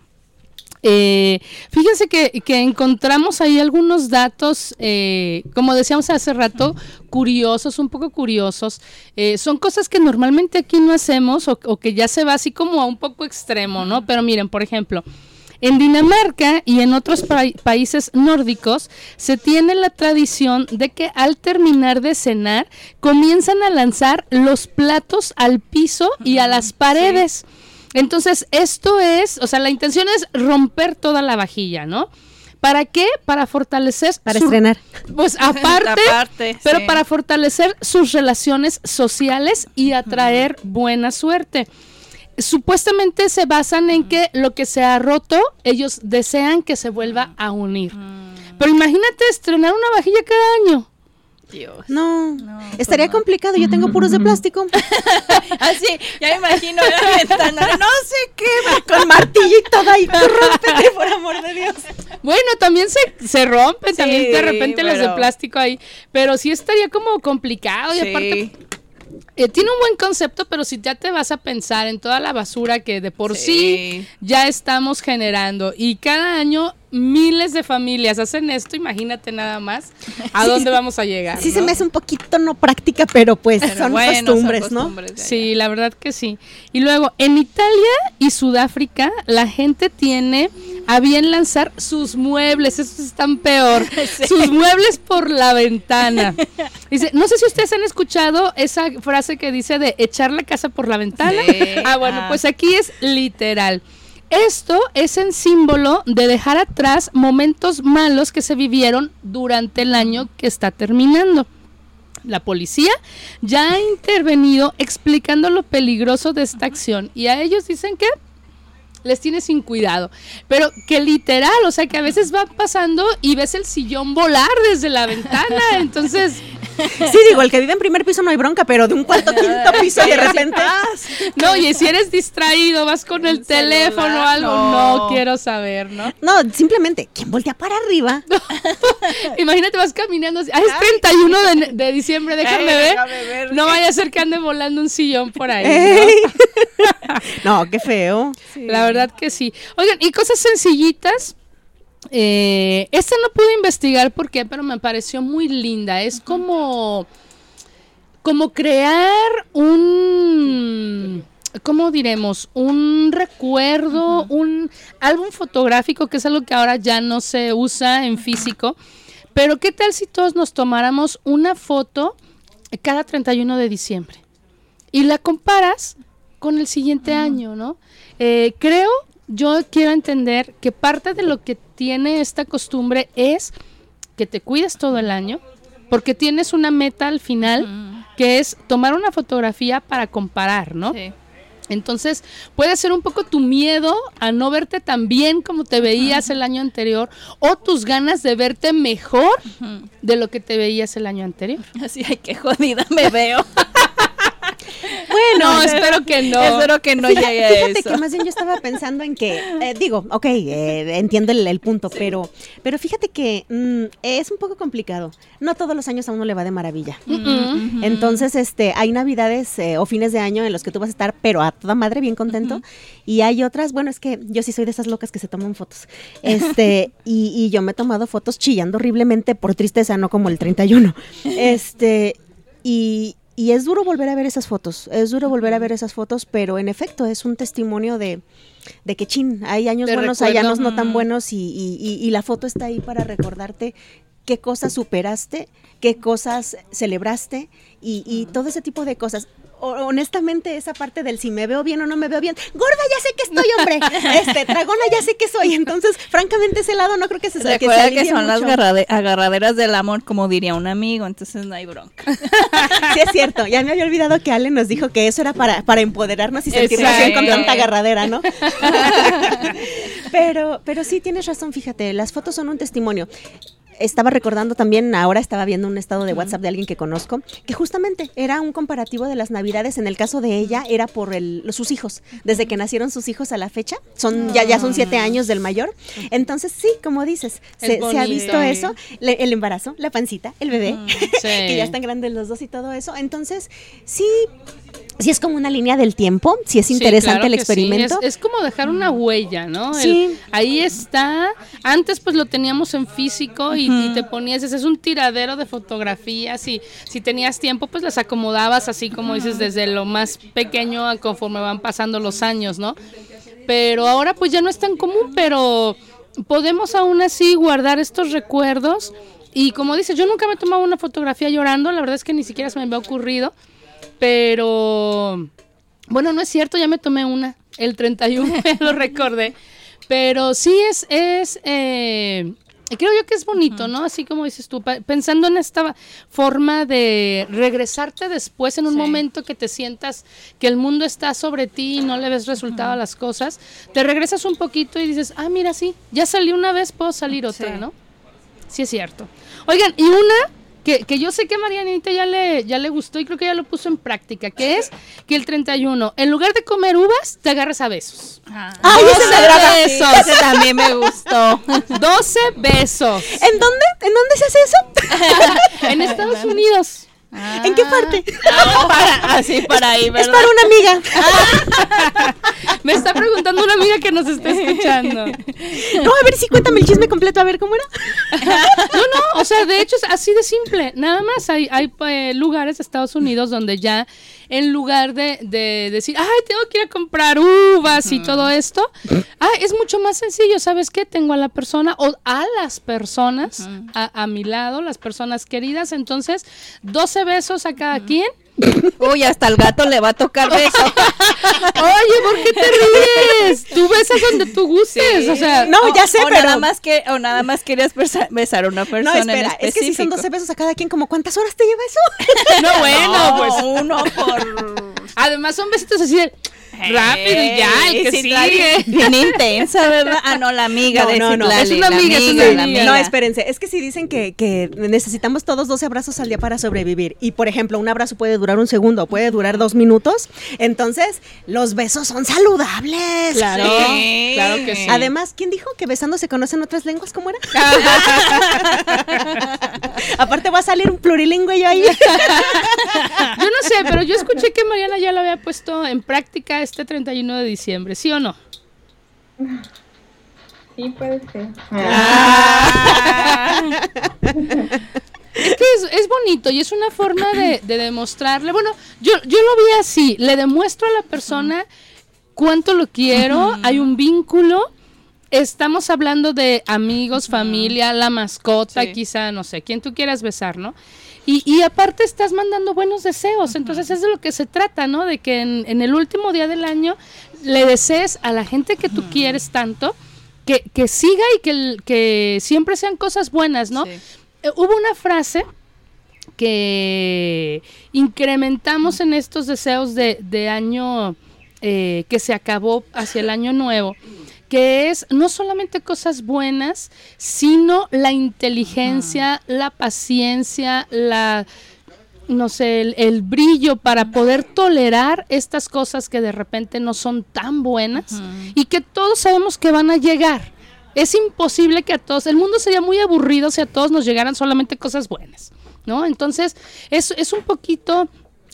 eh, fíjense que, que encontramos ahí algunos datos, eh, como decíamos hace rato, curiosos, un poco curiosos. Eh, son cosas que normalmente aquí no hacemos o, o que ya se va así como a un poco extremo, ¿no? Pero miren, por ejemplo, en Dinamarca y en otros pa- países nórdicos se tiene la tradición de que al terminar de cenar comienzan a lanzar los platos al piso y a las paredes. Entonces, esto es, o sea, la intención es romper toda la vajilla, ¿no? ¿Para qué? Para fortalecer Para su- estrenar. Pues aparte, Aparte, pero sí. para fortalecer sus relaciones sociales y atraer buena suerte. Supuestamente se basan en que lo que se ha roto, ellos desean que se vuelva a unir. Pero imagínate estrenar una vajilla cada año. Dios. No, pues estaría no. complicado. Yo tengo puros de plástico. Así, ya me imagino la ventana. No sé qué. Con martillo y todo ahí. Rómpete, por amor de Dios. Bueno, también se, se rompen, también de repente las de plástico ahí. Pero sí estaría como complicado y aparte Sí. Eh, tiene un buen concepto, pero si ya te vas a pensar en toda la basura que de por sí, Sí. ya estamos generando y cada año miles de familias hacen esto, imagínate nada más a dónde vamos a llegar. Sí se ¿no? me hace un poquito no práctica, pero pues Pero son bueno, son costumbres, ¿no? costumbres allá. Sí, la verdad que sí. Y luego, en Italia y Sudáfrica, la gente tiene a bien lanzar sus muebles, esos están peor, sus muebles por la ventana. Dice, no sé si ustedes han escuchado esa frase que dice de echar la casa por la ventana. Sí, ah, bueno, ah. pues aquí es literal. Esto es en símbolo de dejar atrás momentos malos que se vivieron durante el año que está terminando. La policía ya ha intervenido explicando lo peligroso de esta acción y a ellos dicen que les tiene sin cuidado, pero que literal, o sea que a veces va pasando y ves el sillón volar desde la ventana, entonces Sí, digo, el que vive en primer piso no hay bronca, pero de un cuarto quinto piso y de repente. no, y si eres distraído, vas con el, El teléfono o algo, no. no quiero saber, ¿no? No, simplemente, ¿quién voltea para arriba? Imagínate, vas caminando así, ah, es 31 de, de diciembre, déjame ver. déjame ver. No vaya a ser que ande volando un sillón por ahí. ¿no? Ey. No, qué feo. La verdad que sí. Oigan, y cosas sencillitas. Eh, esta no pude investigar por qué, pero me pareció muy linda. Es como, como crear un, ¿cómo diremos? Un recuerdo, un álbum fotográfico, que es algo que ahora ya no se usa en físico. Pero ¿qué tal si todos nos tomáramos una foto cada 31 de diciembre? Y la comparas con el siguiente año, ¿no? Eh, creo, yo quiero entender que parte de lo que tiene esta costumbre es que te cuides todo el año, porque tienes una meta al final, que es tomar una fotografía para comparar, ¿no? Sí. Entonces, puede ser un poco tu miedo a no verte tan bien como te veías el año anterior o tus ganas de verte mejor de lo que te veías el año anterior. Así, ay, qué jodida me veo. Bueno, espero que no. Espero que no Fíjate- llegue a Fíjate eso. que más bien yo estaba pensando en que, eh, digo, ok, eh, entiendo el, el punto, pero, pero fíjate que mm, es un poco complicado. No todos los años a uno le va de maravilla. Mm-mm. Entonces, este, hay navidades eh, o fines de año en los que tú vas a estar, pero a toda madre bien contento. Y hay otras, bueno, es que yo sí soy de esas locas que se toman fotos. Este, y, y yo me he tomado fotos chillando horriblemente por tristeza, no como el 31. Este, y, y es duro volver a ver esas fotos, es duro volver a ver esas fotos, pero en efecto es un testimonio de, de que chin, hay años buenos, hay años no tan buenos y, y- y- y la foto está ahí para recordarte qué cosas superaste, qué cosas celebraste y, y todo ese tipo de cosas. Honestamente, esa parte del si me veo bien o no me veo bien, gorda ya sé que estoy, hombre, este, dragona ya sé que soy, entonces, francamente, ese lado no creo que se que se Recuerda que, alivie son las agarrade- agarraderas del amor, como diría un amigo, entonces no hay bronca. Sí, es cierto. Ya me había olvidado que Ale nos dijo que eso era para, para empoderarnos y sentirnos bien con tanta agarradera, ¿no? pero, pero sí, tienes razón, fíjate, las fotos son un testimonio. Estaba recordando también, ahora estaba viendo un estado de WhatsApp de alguien que conozco, que justamente era un comparativo de las navidades. En el caso de ella, era por el- los- sus hijos. Desde que nacieron sus hijos a la fecha, son ya, ya son siete años del mayor. Entonces, sí, como dices, Es se, se ha visto eso, le- el embarazo, la pancita, el bebé, Sí. que ya están grandes los dos y todo eso. Entonces, sí, sí es como una línea del tiempo, sí es Sí, interesante claro el que sí. experimento. Es, es como dejar una huella, ¿no? El- Sí. ahí está. Antes pues lo teníamos en físico y, y te ponías, ese es un tiradero de fotografías y si tenías tiempo pues las acomodabas así como dices desde lo más pequeño a conforme van pasando los años, ¿no? Pero ahora pues ya no es tan común, pero podemos aún así guardar estos recuerdos y como dices, yo nunca me he tomado una fotografía llorando, la verdad es que ni siquiera se me había ocurrido, pero bueno, no es cierto, ya me tomé una, el 31, ya lo recordé. Pero sí es, es eh, creo yo que es bonito, ¿no? Así como dices tú, pensando en esta forma de regresarte después en un Sí. momento que te sientas que el mundo está sobre ti y no le ves resultado a las cosas, te regresas un poquito y dices, ah, mira, sí, ya salí una vez, puedo salir otra, Sí. ¿no? Sí es cierto. Oigan, y una que, que yo sé que a Marianita ya le, ya le gustó y creo que ya lo puso en práctica, que es que el 31, en lugar de comer uvas, te agarras a besos. ¡Ay, ese me besos. Ese también me gustó. 12 besos. ¿En dónde? ¿En dónde se hace eso? En Estados Unidos. ¿En qué parte? Ah, para- así para ahí, Es ¿verdad? para una amiga. Me está preguntando una amiga que nos está escuchando. No, a ver si cuéntame el chisme completo, a ver cómo era. No, no, o sea, de hecho es así de simple. Nada más hay, hay eh, lugares de Estados Unidos donde ya en lugar de, de decir, ay, tengo que ir a comprar uvas y todo esto, ah, es mucho más sencillo. ¿Sabes qué? Tengo a la persona o a las personas a, a mi lado, las personas queridas. Entonces, 12 besos a cada quien. Uy, hasta el gato le va a tocar beso. Oye, ¿por qué te ríes? Tú besas donde tú gustes. O sea, No, ya sé, o pero. Nada más que, o nada más querías besa- besar a una no, persona en espera, es que si son específico. 12 besos a cada quien, ¿como cuántas horas te lleva eso? no, bueno, No, pues. uno por... Además son besitos así de rápido y ya, el que Sí, sigue. Bien intensa, ¿verdad? Ah, no, la amiga No, de no, no. Es una la amiga, es una amiga. No, espérense, es que si dicen que, que necesitamos todos 12 abrazos al día para sobrevivir y por ejemplo un abrazo puede durar un segundo, puede durar dos minutos, entonces los besos son saludables. Claro, Sí. claro que sí. Además, ¿quién dijo que besando se conocen otras lenguas? ¿Cómo era? Aparte va a salir un plurilingüe yo ahí. Yo no sé, pero yo escuché que Mariana ya lo había puesto en práctica este 31 de diciembre, ¿sí o no? Sí, puede ser. Es que es, es bonito y es una forma de, de demostrarle. Bueno, yo, yo lo vi así. Le demuestro a la persona cuánto lo quiero. Hay un vínculo. Estamos hablando de amigos, familia, la mascota, Sí. quizá, no sé, quien tú quieras besar, ¿no? Y, y aparte estás mandando buenos deseos. Entonces es de lo que se trata, ¿no? De que en, en el último día del año le desees a la gente que tú quieres tanto. Que, que siga y que, que siempre sean cosas buenas, ¿no? Sí. Eh, hubo una frase que incrementamos en estos deseos de, de año eh, que se acabó hacia el año nuevo, que es no solamente cosas buenas, sino la inteligencia, la paciencia, la no sé, el, el brillo para poder tolerar estas cosas que de repente no son tan buenas y que todos sabemos que van a llegar. Es imposible que a todos, el mundo sería muy aburrido si a todos nos llegaran solamente cosas buenas, ¿no? Entonces, es, es un poquito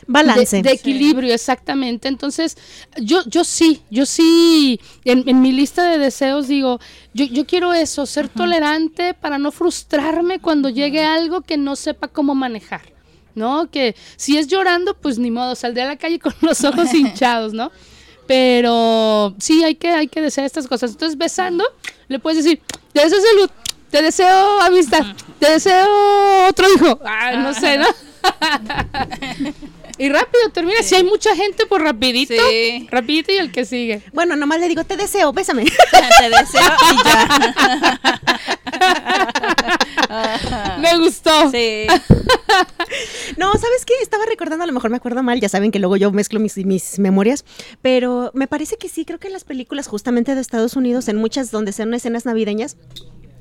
Balance. de, de equilibrio, exactamente. Entonces, yo, yo sí, yo sí, en, en mi lista de deseos digo, yo, yo quiero eso, ser tolerante para no frustrarme cuando llegue algo que no sepa cómo manejar, ¿no? Que si es llorando, pues ni modo, saldré a la calle con los ojos hinchados, ¿no? Pero sí, hay que, hay que desear estas cosas. Entonces, besando, le puedes decir, te deseo salud, te deseo amistad, te deseo otro hijo. Ah, no sé, ¿no? y rápido termina. Si hay mucha gente, pues rapidito. Sí. Rapidito y el que sigue. Bueno, nomás le digo, te deseo, bésame. Te deseo y ya. Me gustó. Sí. No, ¿sabes qué? Estaba recordando, a lo mejor me acuerdo mal, ya saben que luego yo mezclo mis, mis memorias, pero me parece que sí, creo que en las películas justamente de Estados Unidos, en muchas donde sean escenas navideñas,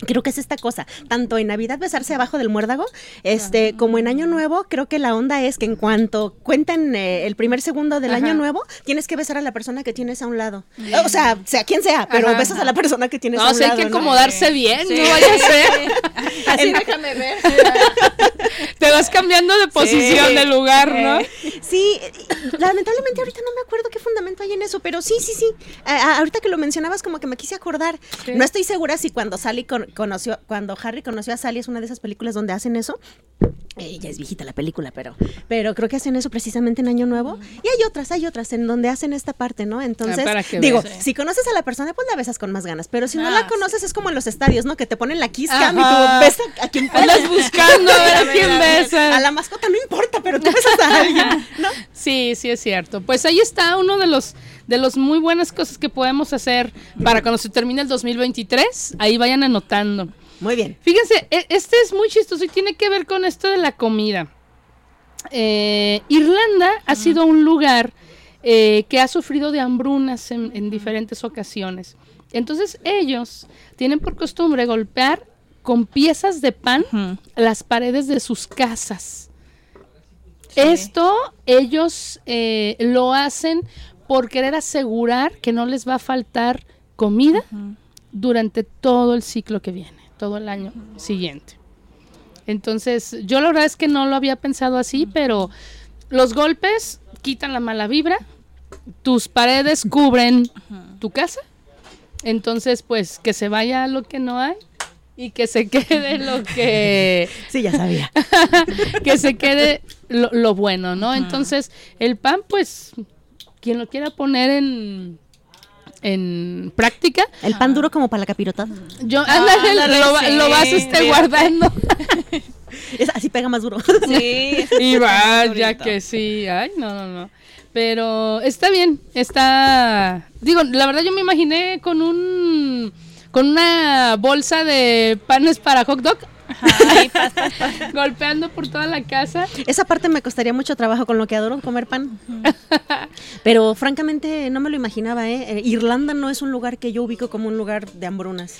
Creo que es esta cosa, tanto en Navidad besarse abajo del muérdago, este, como en Año Nuevo, creo que la onda es que en cuanto cuenten eh, el primer segundo del Ajá. Año Nuevo, tienes que besar a la persona que tienes a un lado. O sea, sea quien sea, pero Ajá. besas a la persona que tienes a No, un sí hay lado. que ¿no? acomodarse bien, Sí. no vaya a ser. Así déjame ver. Te vas cambiando de posición, Sí. de lugar, ¿no? Sí, lamentablemente ahorita no me acuerdo qué fundamento hay en eso, pero sí, sí, sí. A- a- ahorita que lo mencionabas, como que me quise acordar. Sí. No estoy segura si cuando Sally con- conoció, cuando Harry conoció a Sally es una de esas películas donde hacen eso. Eh, ya es viejita la película, pero, pero creo que hacen eso precisamente en Año Nuevo. Y hay otras, hay otras en donde hacen esta parte, ¿no? Entonces, Ah, digo, si conoces a la persona, pues la besas con más ganas. Pero si no Ah, la sí. conoces, es como en los estadios, ¿no? Que te ponen la kiss cam y tú besas a quien Andas buscando a ver a quién A besas. la mascota no importa, pero tú besas a alguien, ¿no? Sí, sí es cierto. Pues ahí está uno de los de los muy buenas cosas que podemos hacer para cuando se termine el 2023. Ahí vayan anotando. Muy bien. Fíjense, e- este es muy chistoso y tiene que ver con esto de la comida. Eh, Irlanda ha sido un lugar eh, que ha sufrido de hambrunas en, en diferentes ocasiones. Entonces ellos tienen por costumbre golpear con piezas de pan las paredes de sus casas. Esto ellos eh, lo hacen por querer asegurar que no les va a faltar comida durante todo el ciclo que viene, todo el año siguiente. Entonces, yo la verdad es que no lo había pensado así, pero los golpes quitan la mala vibra, tus paredes cubren tu casa, entonces pues que se vaya lo que no hay y que se quede lo que Sí, ya sabía. que se quede lo, lo bueno, ¿no? Entonces, el pan, pues, quien lo quiera poner en, en práctica, El pan duro como para la capirotada. yo, ándale, ándale, lo, va- sí, lo vas este, guardando. Es, así pega más duro. Sí. y vaya que sí, ay, no, no, no. Pero está bien, está... Digo, la verdad yo me imaginé con un... Con una bolsa de panes para hot dog, Golpeando por toda la casa. Esa parte me costaría mucho trabajo con lo que adoro comer pan. Pero francamente no me lo imaginaba, ¿eh? Eh, Irlanda no es un lugar que yo ubico como un lugar de hambrunas.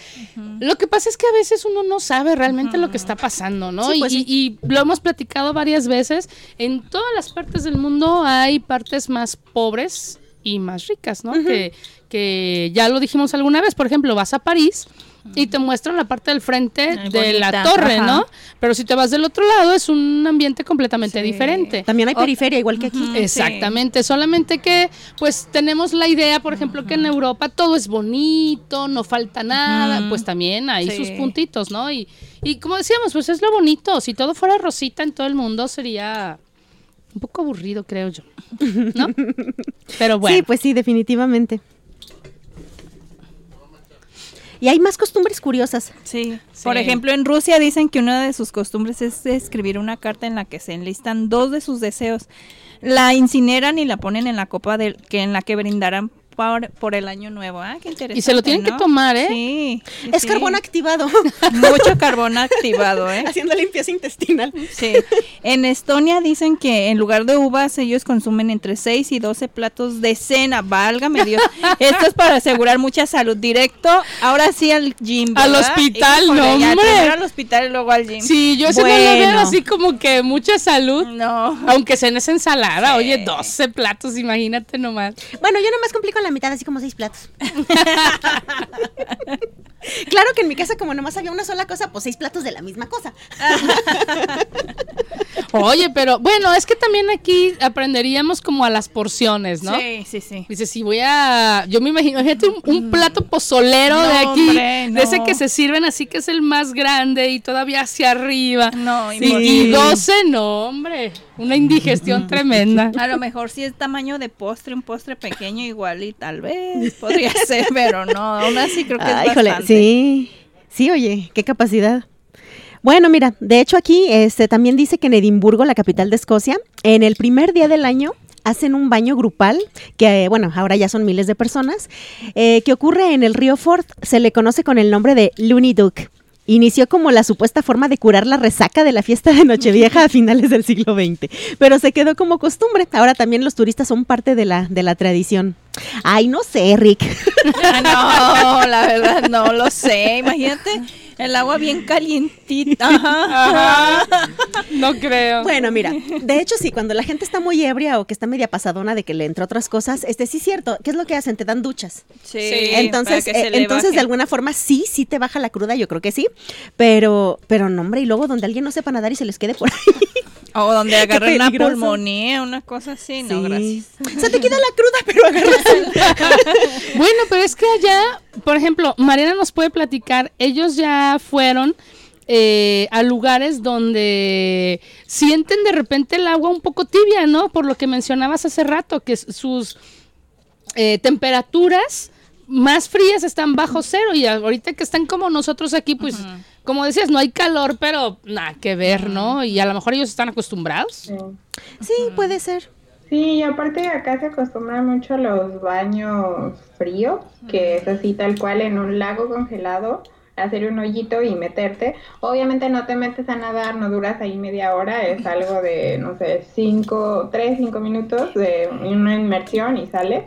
Lo que pasa es que a veces uno no sabe realmente lo que está pasando, ¿no? Sí, pues y, sí. y lo hemos platicado varias veces. En todas las partes del mundo hay partes más pobres y más ricas, ¿no? que, que ya lo dijimos alguna vez, por ejemplo, vas a París y te muestran la parte del frente Ay, de la torre, ajá. ¿no? Pero si te vas del otro lado es un ambiente completamente Sí. diferente. También hay periferia, igual que aquí. Exactamente, solamente que pues tenemos la idea, por ejemplo, que en Europa todo es bonito, no falta nada, pues también hay Sí. sus puntitos, ¿no? Y, y como decíamos, pues es lo bonito, si todo fuera rosita en todo el mundo sería un poco aburrido, creo yo, ¿no? Pero bueno, Sí, pues sí, definitivamente. Y hay más costumbres curiosas. Sí. Sí. Por ejemplo, en Rusia dicen que una de sus costumbres es escribir una carta en la que se enlistan dos de sus deseos. La incineran y la ponen en la copa del que en la que brindarán por, por el año nuevo. Ah, qué interesante. Y se lo tienen que tomar, ¿eh? Sí. sí, Es sí. carbón activado, Mucho carbón activado, ¿eh? haciendo limpieza intestinal. Sí. En Estonia dicen que en lugar de uvas ellos consumen entre 6 y 12 platos de cena. Válgame Dios. Esto es para asegurar mucha salud. Directo, ahora sí al gym. Al hospital, Híjole, no, ya, hombre. Al hospital y luego al gym. sí, yo eso no lo veo Bueno. así como que mucha salud. No. Aunque cenes ensalada, Sí. oye, 12 platos, imagínate nomás. Bueno, yo nomás cumplí con la mitad, así como seis platos. claro que en mi casa, como nomás había una sola cosa, pues seis platos de la misma cosa. Oye, pero bueno, es que también aquí aprenderíamos como a las porciones, ¿no? Sí, sí, sí. Dice, si voy a. Yo me imagino, imagínate un, un plato pozolero No, de aquí, hombre, de ese que se sirven así que es el más grande y todavía hacia arriba. No, Y, y 12, no, hombre. Una indigestión tremenda. A lo mejor si es tamaño de postre, un postre pequeño igual y tal vez podría ser, pero no, aún así creo que Ah, es híjole, bastante. sí. Sí, oye, qué capacidad. Bueno, mira, de hecho aquí este, también dice que en Edimburgo, la capital de Escocia, en el primer día del año hacen un baño grupal, que eh, bueno, ahora ya son miles de personas, eh, que ocurre en el río Forth, se le conoce con el nombre de Looney Duck. Inició como la supuesta forma de curar la resaca de la fiesta de Nochevieja a finales del siglo XX, pero se quedó como costumbre. Ahora también los turistas son parte de la, de la tradición. Ay, no sé, Rick. No, la verdad no lo sé. Imagínate el agua bien calientita. Ajá. No creo. Bueno, mira, de hecho sí, cuando la gente está muy ebria o que está media pasadona de que le entra otras cosas, este sí es cierto, ¿qué es lo que hacen? Te dan duchas. Sí, entonces, para que se eh, le entonces de alguna forma sí, sí te baja la cruda, yo creo que sí, pero, pero no, hombre, y luego donde alguien no sepa nadar y se les quede por ahí. O donde agarren una pulmonía, una cosa así. No, Sí. gracias. Se te quita la cruda, pero agarras Bueno, pero es que allá, por ejemplo, Mariana nos puede platicar, ellos ya fueron eh, a lugares donde sienten de repente el agua un poco tibia, ¿no? Por lo que mencionabas hace rato, que sus eh, temperaturas más frías están bajo cero y ahorita que están como nosotros aquí, pues, como decías, no hay calor, pero nada que ver, ¿no? Y a lo mejor ellos están acostumbrados. Sí. Sí, puede ser. Sí, y aparte acá se acostumbran mucho los baños fríos, que es así tal cual en un lago congelado, hacer un hoyito y meterte. Obviamente no te metes a nadar, no duras ahí media hora, es algo de, no sé, cinco, tres, cinco minutos de una inmersión y sales.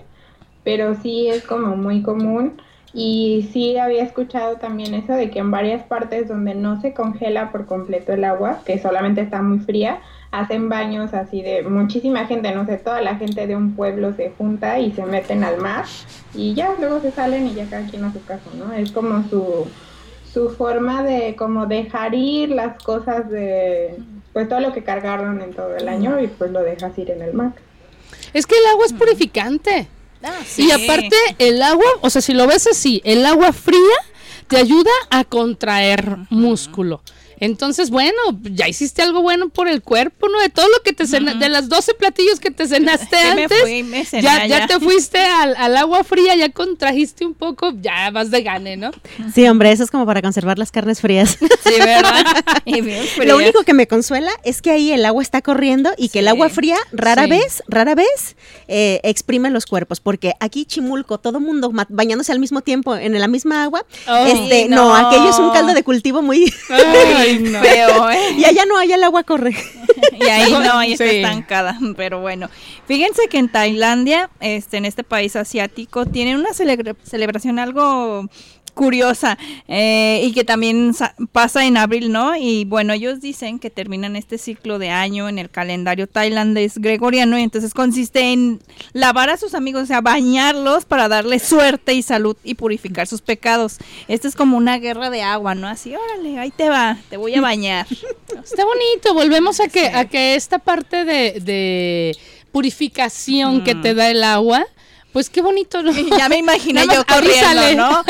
Pero sí es como muy común. Y sí había escuchado también eso de que en varias partes donde no se congela por completo el agua, que solamente está muy fría, hacen baños así de muchísima gente, no sé, toda la gente de un pueblo se junta y se meten al mar y ya luego se salen y ya cada quien a su casa, ¿no? Es como su, su forma de como dejar ir las cosas de pues todo lo que cargaron en todo el año y pues lo dejas ir en el mar. Es que el agua es purificante. Y aparte, el agua, o sea, si lo ves así, el agua fría te ayuda a contraer músculo. Entonces, bueno, ya hiciste algo bueno por el cuerpo, ¿no? De todo lo que te cena- de las 12 platillos que te cenaste Sí, me antes, fui, me cené ya, ya te fuiste al, al agua fría, ya contrajiste un poco, ya vas de gane, ¿no? Sí, hombre, eso es como para conservar las carnes frías. Sí, ¿verdad? Y bien fría. Lo único que me consuela es que ahí el agua está corriendo y que el agua fría rara sí. vez, rara vez eh, exprime los cuerpos, porque aquí Chimulco, todo mundo ma- bañándose al mismo tiempo en la misma agua, Oh. este, no. aquello es un caldo de cultivo muy... Ay, no. Feo, ¿eh? y allá no, allá el agua corre. Y ahí no, ahí está Sí. estancada. Pero bueno, fíjense que en Tailandia, este, en este país asiático, tienen una celebración algo curiosa eh, y que también sa- pasa en abril, ¿no? Y bueno, ellos dicen que terminan este ciclo de año en el calendario tailandés gregoriano y entonces consiste en lavar a sus amigos, o sea, bañarlos para darles suerte y salud y purificar sus pecados. Esto es como una guerra de agua, ¿no? Así, órale, ahí te va, te voy a bañar. Está bonito, volvemos a que, a que esta parte de, de purificación que te da el agua, pues qué bonito, ¿no? ya me imaginé yo corriendo, avísale. ¿no?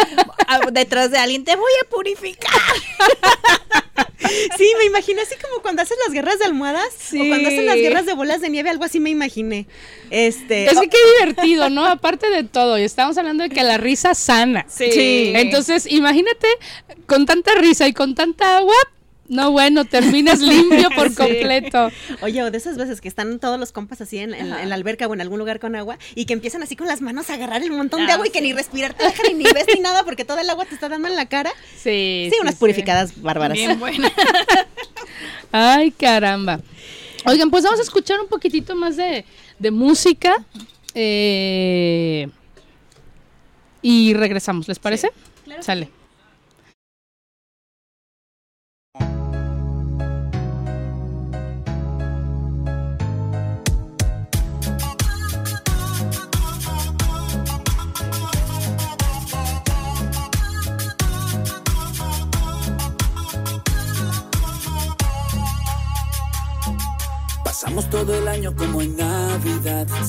Detrás de alguien, te voy a purificar. Sí, me imaginé así como cuando hacen las guerras de almohadas o cuando hacen las guerras de bolas de nieve, algo así me imaginé. Este, Es que qué divertido, ¿no? Aparte de todo, y estamos hablando de que la risa sana. Sí. Entonces, imagínate, con tanta risa y con tanta agua, no bueno, terminas limpio por Sí. completo. Oye, o de esas veces que están todos los compas así en, en- en la alberca o en algún lugar con agua y que empiezan así con las manos a agarrar el montón de Ah, agua y que ni respirar te dejan y ni ves ni nada porque todo el agua te está dando en la cara. Sí, Sí, unas purificadas bárbaras. Bien buena. Ay, caramba. Oigan, pues vamos a escuchar un poquitito más de, de música. eh, y regresamos, ¿les parece? Sale.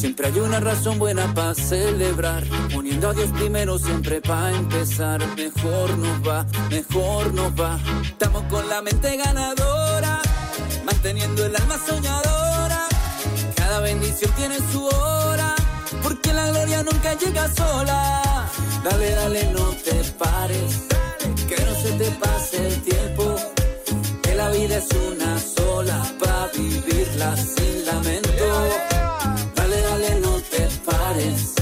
Siempre hay una razón buena para celebrar. Poniendo a Dios primero siempre para empezar. Mejor nos va, mejor nos va. Estamos con la mente ganadora. Manteniendo el alma soñadora. Cada bendición tiene su hora. Porque la gloria nunca llega sola. Dale, dale, no te pares. Que no se te pase el tiempo. Que la vida es una sola para vivirla sin lamento. Dale, dale, no te pares.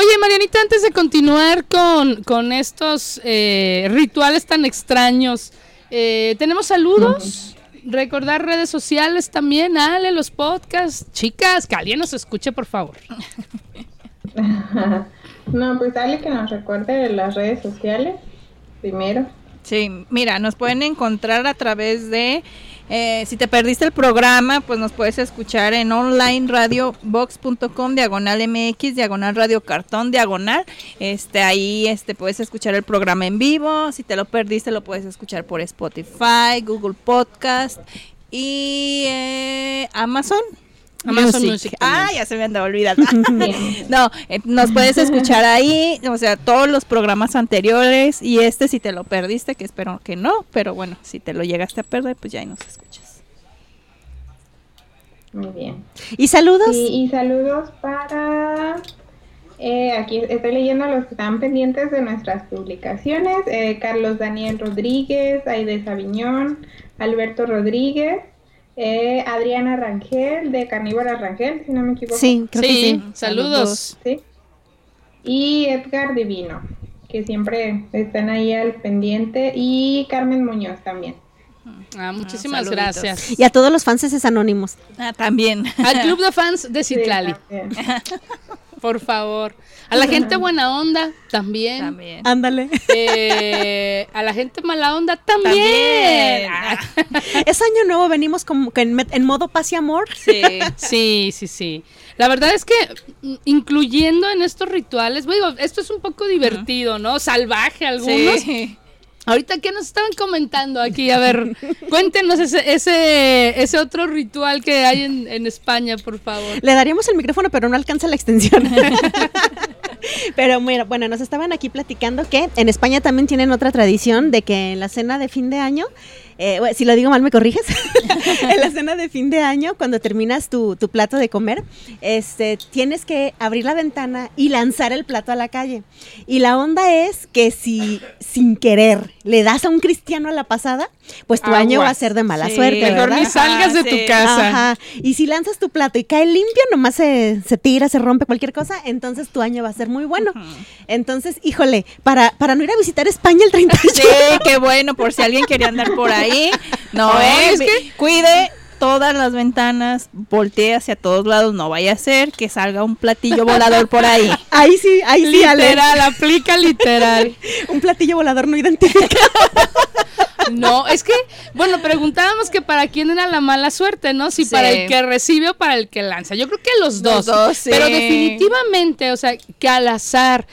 Oye, Marianita, antes de continuar con, con estos eh, rituales tan extraños, eh, tenemos saludos. Recordar redes sociales también, Ale, los podcasts. Chicas, que alguien nos escuche, por favor. No, pues dale que nos recuerde las redes sociales primero. Sí, mira, nos pueden encontrar a través de, eh, si te perdiste el programa, pues nos puedes escuchar en online radiobox.com, diagonal MX, diagonal radio cartón, diagonal. Este, ahí este, puedes escuchar el programa en vivo. Si te lo perdiste, lo puedes escuchar por Spotify, Google Podcast y eh, Amazon. Amazon Music Ah, ya se me andaba olvidando. no, eh, nos puedes escuchar ahí, o sea, todos los programas anteriores y este si te lo perdiste, que espero que no, pero bueno, si te lo llegaste a perder, pues ya ahí nos escuchas. Muy bien. ¿Y saludos? Sí, y saludos para... eh, aquí estoy leyendo a los que están pendientes de nuestras publicaciones. eh, Carlos Daniel Rodríguez, Aide Sabiñón, Alberto Rodríguez, eh, Adriana Rangel, de Carnívora Rangel, si no me equivoco. Sí, creo que Sí, sí. saludos. Sí. Y Edgar Divino, que siempre están ahí al pendiente. Y Carmen Muñoz también. Ah, muchísimas saluditos. gracias. Y a todos los fans es anónimos. Ah, también. Al club de fans de Citlali, también. por favor. A la gente buena onda también. también. Ándale. Eh, a la gente mala onda también. También. Ah, Es año nuevo, venimos como que en, met- en modo paz y amor. Sí. Sí, sí, sí. La verdad es que mm, incluyendo en estos rituales, digo, esto es un poco divertido, ¿no? Salvaje algunos. Sí. Ahorita, ¿qué nos estaban comentando aquí? A ver, cuéntenos ese, ese, ese otro ritual que hay en, en España, por favor. Le daríamos el micrófono, pero no alcanza la extensión. pero mira, bueno, nos estaban aquí platicando que en España también tienen otra tradición de que en la cena de fin de año eh, bueno, si lo digo mal me corriges, en la cena de fin de año, cuando terminas tu, tu plato de comer, este, tienes que abrir la ventana y lanzar el plato a la calle. Y la onda es que si sin querer le das a un cristiano a la pasada, pues tu año va a ser de mala Sí. suerte, Mejor ¿verdad? ni salgas de sí. tu casa. Ajá. Y si lanzas tu plato y cae limpio, nomás se, se tira, se rompe cualquier cosa, entonces tu año va a ser muy bueno. Entonces, híjole, para, para no ir a visitar España el 31. Sí, qué bueno, por si alguien quería andar por ahí. No, eh, es que- cuide todas las ventanas, voltee hacia todos lados, no vaya a ser que salga un platillo volador por ahí. Ahí sí, ahí sí, Ale. Literal, aplica literal. Un platillo volador no identificado. No, es que, bueno, preguntábamos que para quién era la mala suerte, ¿no? Si Sí. para el que recibe o para el que lanza. Yo creo que los dos. Los dos, sí. Pero definitivamente, o sea, que al azar,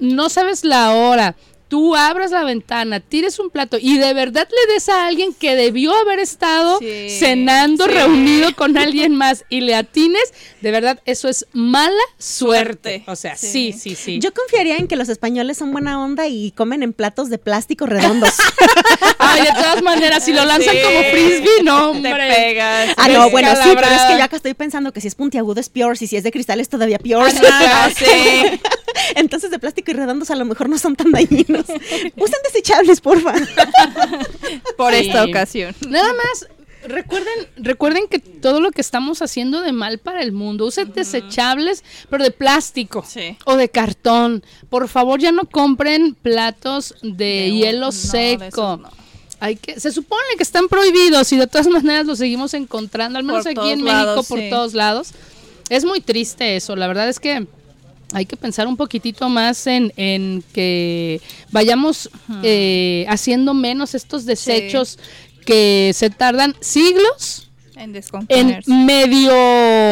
no sabes la hora, tú abras la ventana, tires un plato y de verdad le des a alguien que debió haber estado Sí, cenando, sí. reunido con alguien más y le atines, de verdad, eso es mala suerte. Suerte, O sea, sí, sí. sí, sí. Yo confiaría en que los españoles son buena onda y comen en platos de plástico redondos. Ay, de todas maneras, si lo lanzan Sí. como frisbee, no, Te hombre. pegas. ah, no, bueno, sí, pero es que yo acá estoy pensando que si es puntiagudo es peor, y si es de cristal es todavía peor. Ah, sí. Entonces de plástico y redondos a lo mejor no son tan dañinos. Usen desechables, porfa. Por Sí. esta ocasión. Nada más, recuerden, recuerden que todo lo que estamos haciendo de mal para el mundo, usen desechables, pero de plástico Sí. o de cartón. Por favor, ya no compren platos de, hielo no, seco. no. Hay que, se supone que están prohibidos y de todas maneras los seguimos encontrando, al menos Por aquí en México, lados, por sí. todos lados. Es muy triste eso, la verdad es que hay que pensar un poquitito más en, en que vayamos eh, haciendo menos estos desechos que se tardan siglos En en descomponerse. medio...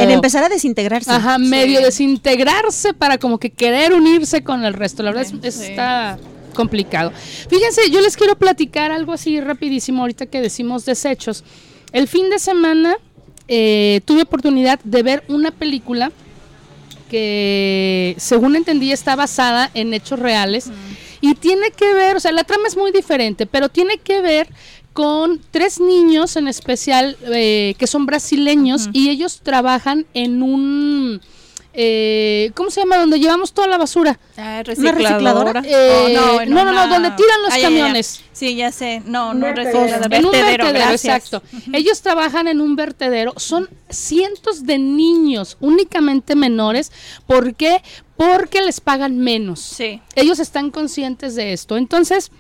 En empezar a desintegrarse. Ajá, medio Sí. desintegrarse para como que querer unirse con el resto. La verdad es, está complicado. Fíjense, yo les quiero platicar algo así rapidísimo ahorita que decimos desechos. El fin de semana eh, tuve oportunidad de ver una película que según entendí está basada en hechos reales. Y tiene que ver, o sea, la trama es muy diferente, pero tiene que ver con tres niños en especial eh, que son brasileños y ellos trabajan en un... eh, ¿Cómo se llama? Donde llevamos toda la basura. Ah, ¿Una recicladora? Eh, Oh, en no, no, no, una- donde tiran los ya, ya, ya. camiones. Sí, ya sé. No, Un no vertedero. reciclador. En un Vertedero, gracias. exacto. Ellos trabajan en un vertedero. Son cientos de niños, únicamente menores. ¿Por qué? Porque les pagan menos. Sí. Ellos están conscientes de esto. Entonces,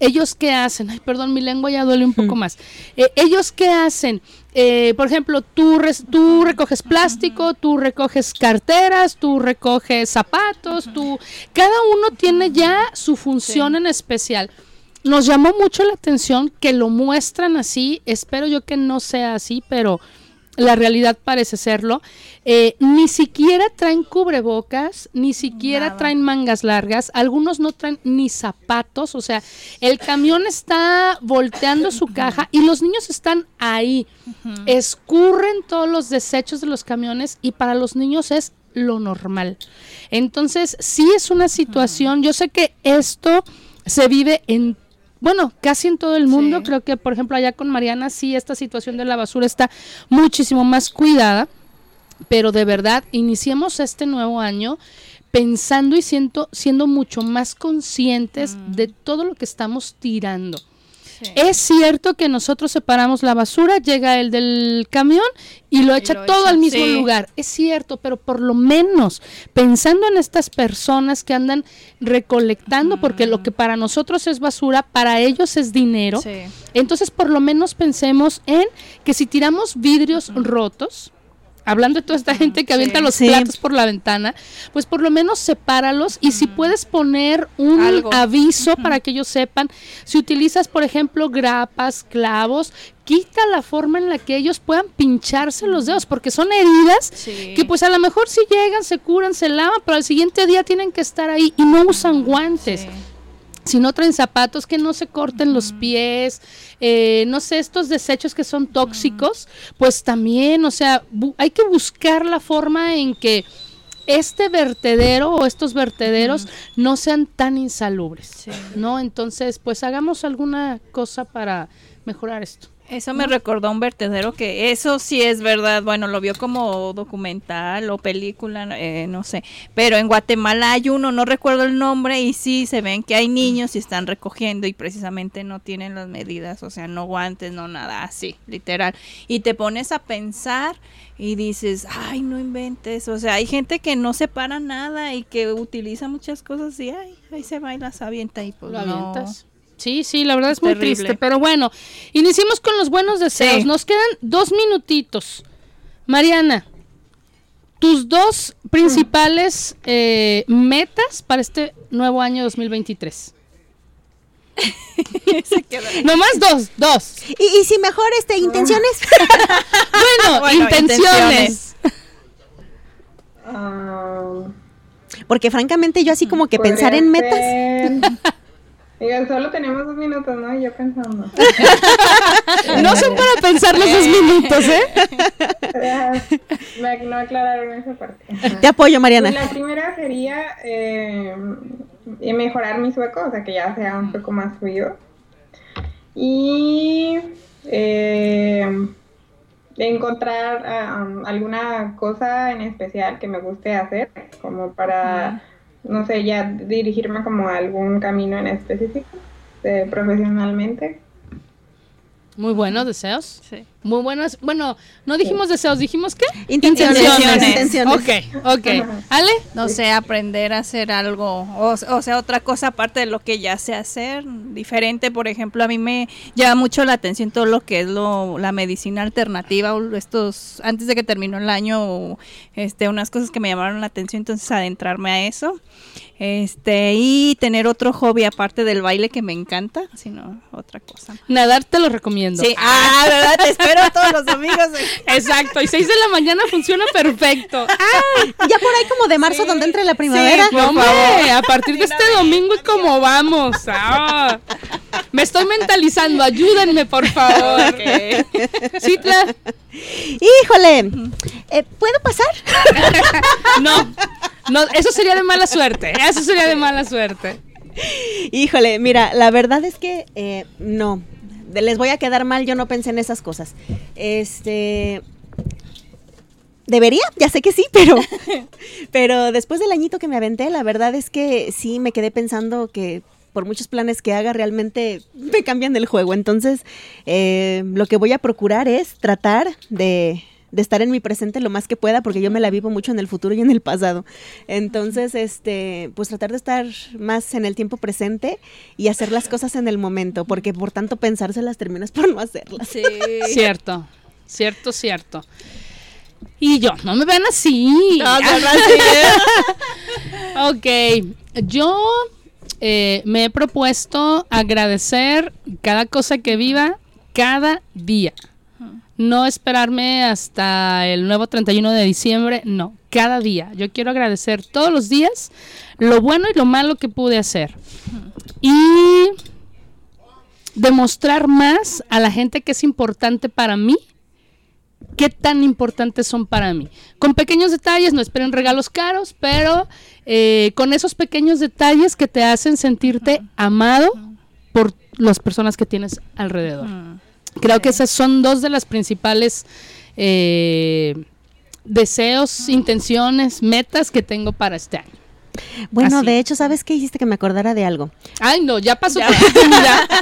¿ellos qué hacen? Ay, perdón, mi lengua ya duele un poco más. Eh, ¿Ellos qué hacen? Eh, por ejemplo, tú, res- tú recoges plástico, tú recoges carteras, tú recoges zapatos, tú... Cada uno tiene ya su función en especial. Nos llamó mucho la atención que lo muestran así. Espero yo que no sea así, pero la realidad parece serlo. Eh, ni siquiera traen cubrebocas, ni siquiera Nada. traen mangas largas. Algunos no traen ni zapatos. O sea, el camión está volteando su caja y los niños están ahí. Escurren todos los desechos de los camiones y para los niños es lo normal. Entonces, sí es una situación. Yo sé que esto se vive en bueno, casi en todo el mundo. Sí. Creo que, por ejemplo, allá con Mariana, sí, esta situación de la basura está muchísimo más cuidada. Pero de verdad, iniciemos este nuevo año pensando y siento, siendo mucho más conscientes de todo lo que estamos tirando. Sí. Es cierto que nosotros separamos la basura, llega el del camión y lo echa lo todo echa, al mismo sí. lugar. Es cierto, pero por lo menos pensando en estas personas que andan recolectando, porque lo que para nosotros es basura, para ellos es dinero. Sí. Entonces, por lo menos pensemos en que si tiramos vidrios rotos, hablando de toda esta gente que sí. avienta los Sí. platos por la ventana, pues por lo menos sepáralos y si puedes poner un Algo. aviso para que ellos sepan, si utilizas, por ejemplo, grapas, clavos, quita la forma en la que ellos puedan pincharse los dedos, porque son heridas Sí. que pues a lo mejor si llegan, se curan, se lavan, pero al siguiente día tienen que estar ahí y no usan guantes Sí. Si no traen zapatos, que no se corten los pies, eh, no sé, estos desechos que son tóxicos, pues también, o sea, hay que buscar la forma en que este vertedero o estos vertederos no sean tan insalubres, Sí. ¿no? Entonces, pues hagamos alguna cosa para mejorar esto. Eso me recordó a un vertedero que eso sí es verdad. Bueno, lo vio como documental o película, eh, no sé. Pero en Guatemala hay uno, no recuerdo el nombre, y sí se ven que hay niños y están recogiendo y precisamente no tienen las medidas, o sea, no guantes, no nada, así, literal. Y te pones a pensar y dices, ay, no inventes. O sea, hay gente que no separa nada y que utiliza muchas cosas y ay, ahí se va y las avienta y pues Lo no. avientas. Sí, sí, la verdad es muy Terrible. triste. Pero bueno, iniciemos con los buenos deseos. Sí. Nos quedan dos minutitos. Mariana, tus dos principales eh, metas para este nuevo año 2023. Nomás dos, dos. Y, y si mejor este intenciones. Bueno, Bueno, intenciones. Porque francamente yo así como que pensar en metas. solo tenemos dos minutos, ¿no? Y Yo pensando. No son para pensar los dos minutos, ¿eh? Me- no aclararon esa parte. Te apoyo, Mariana. La primera sería eh, eh, mejorar mi sueco, o sea, que ya sea un poco más fluido. Y eh, encontrar ah, um, alguna cosa en especial que me guste hacer, como para, no sé, ya dirigirme como a algún camino en específico eh, profesionalmente. Muy buenos deseos. Sí. Muy buenos. Bueno, no dijimos deseos, dijimos qué? Intenciones. Intenciones. Ok, ok. Ale, No sé, aprender a hacer algo, o, o sea, otra cosa aparte de lo que ya sé hacer, diferente, por ejemplo, a mí me llama mucho la atención todo lo que es lo, la medicina alternativa, estos, antes de que terminó el año, este, unas cosas que me llamaron la atención, entonces adentrarme a eso, este, y tener otro hobby aparte del baile que me encanta, sino otra cosa. nadar te lo recomiendo. Sí, ah, ¿verdad? A todos los amigos. Exacto, y 6 de la mañana funciona perfecto. Ya por ahí como de marzo donde entre la primavera. No, hombre, a partir de este domingo y como vamos. Ah, me estoy mentalizando, ayúdenme por favor. Citla, Híjole, eh, ¿puedo pasar? no, no, eso sería de mala suerte, eso sería de mala suerte. Híjole, mira, la verdad es que eh, no. Les voy a quedar mal, yo no pensé en esas cosas. Este. Debería, ya sé que sí, pero. pero después del añito que me aventé, la verdad es que sí me quedé pensando que por muchos planes que haga realmente me cambian el juego. Entonces, eh, lo que voy a procurar es tratar de, de estar en mi presente lo más que pueda, porque yo me la vivo mucho en el futuro y en el pasado. Entonces, este, pues tratar de estar más en el tiempo presente y hacer las cosas en el momento, porque por tanto pensárselas terminas por no hacerlas. Sí. Cierto, cierto, cierto. Y yo, no me ven así. No, no, no, sí. ok, yo eh, me he propuesto agradecer cada cosa que viva cada día. No esperarme hasta el nuevo 31 de diciembre, no, cada día. Yo quiero agradecer todos los días lo bueno y lo malo que pude hacer. Y demostrar más a la gente que es importante para mí qué tan importantes son para mí. Con pequeños detalles, no esperen regalos caros, pero eh, con esos pequeños detalles que te hacen sentirte amado por las personas que tienes alrededor. Creo que esas son dos de las principales eh, deseos, intenciones, metas que tengo para este año. Bueno, Así. de hecho, ¿sabes qué hiciste que me acordara de algo? Ay, no, ya pasó. tu oportunidad.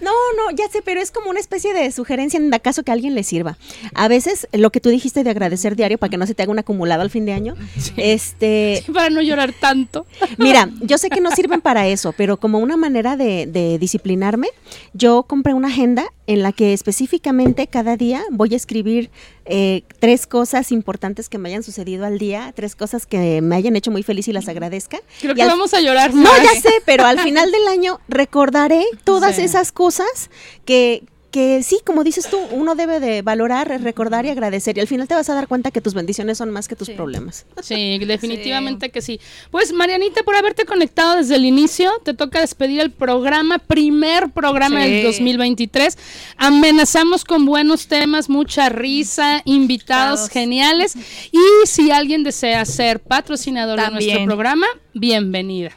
No, no, ya sé, pero es como una especie de sugerencia en caso que a alguien le sirva. A veces lo que tú dijiste de agradecer diario para que no se te haga un acumulado al fin de año, este, para no llorar tanto. Mira, yo sé que no sirven para eso, pero como una manera de, de disciplinarme, yo compré una agenda en la que específicamente cada día voy a escribir eh, tres cosas importantes que me hayan sucedido al día, tres cosas que me hayan hecho muy feliz y las agradezca. Creo Y que al- vamos a llorar. No, ya sé, pero al final del año recordaré todas Sí. esas cosas que, que sí, como dices tú, uno debe de valorar, recordar y agradecer. Y al final te vas a dar cuenta que tus bendiciones son más que tus problemas. Sí, definitivamente que sí. Pues Marianita, por haberte conectado desde el inicio, te toca despedir el programa, primer programa Sí. del 2023. Amenazamos con buenos temas, mucha risa, invitados geniales. Y si alguien desea ser patrocinador de nuestro programa, bienvenida.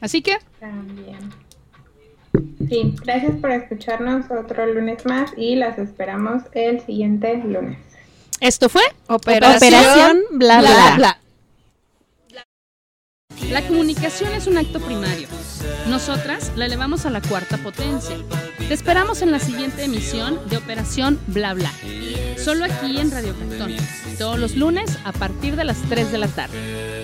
Así que, También. Sí, gracias por escucharnos otro lunes más y las esperamos el siguiente lunes. Esto fue Operación bla bla. La comunicación es un acto primario. Nosotras la elevamos a la cuarta potencia. Te esperamos en la siguiente emisión de Operación Bla Bla. Solo aquí en Radio Cantón. Todos los lunes a partir de las 3 de la tarde.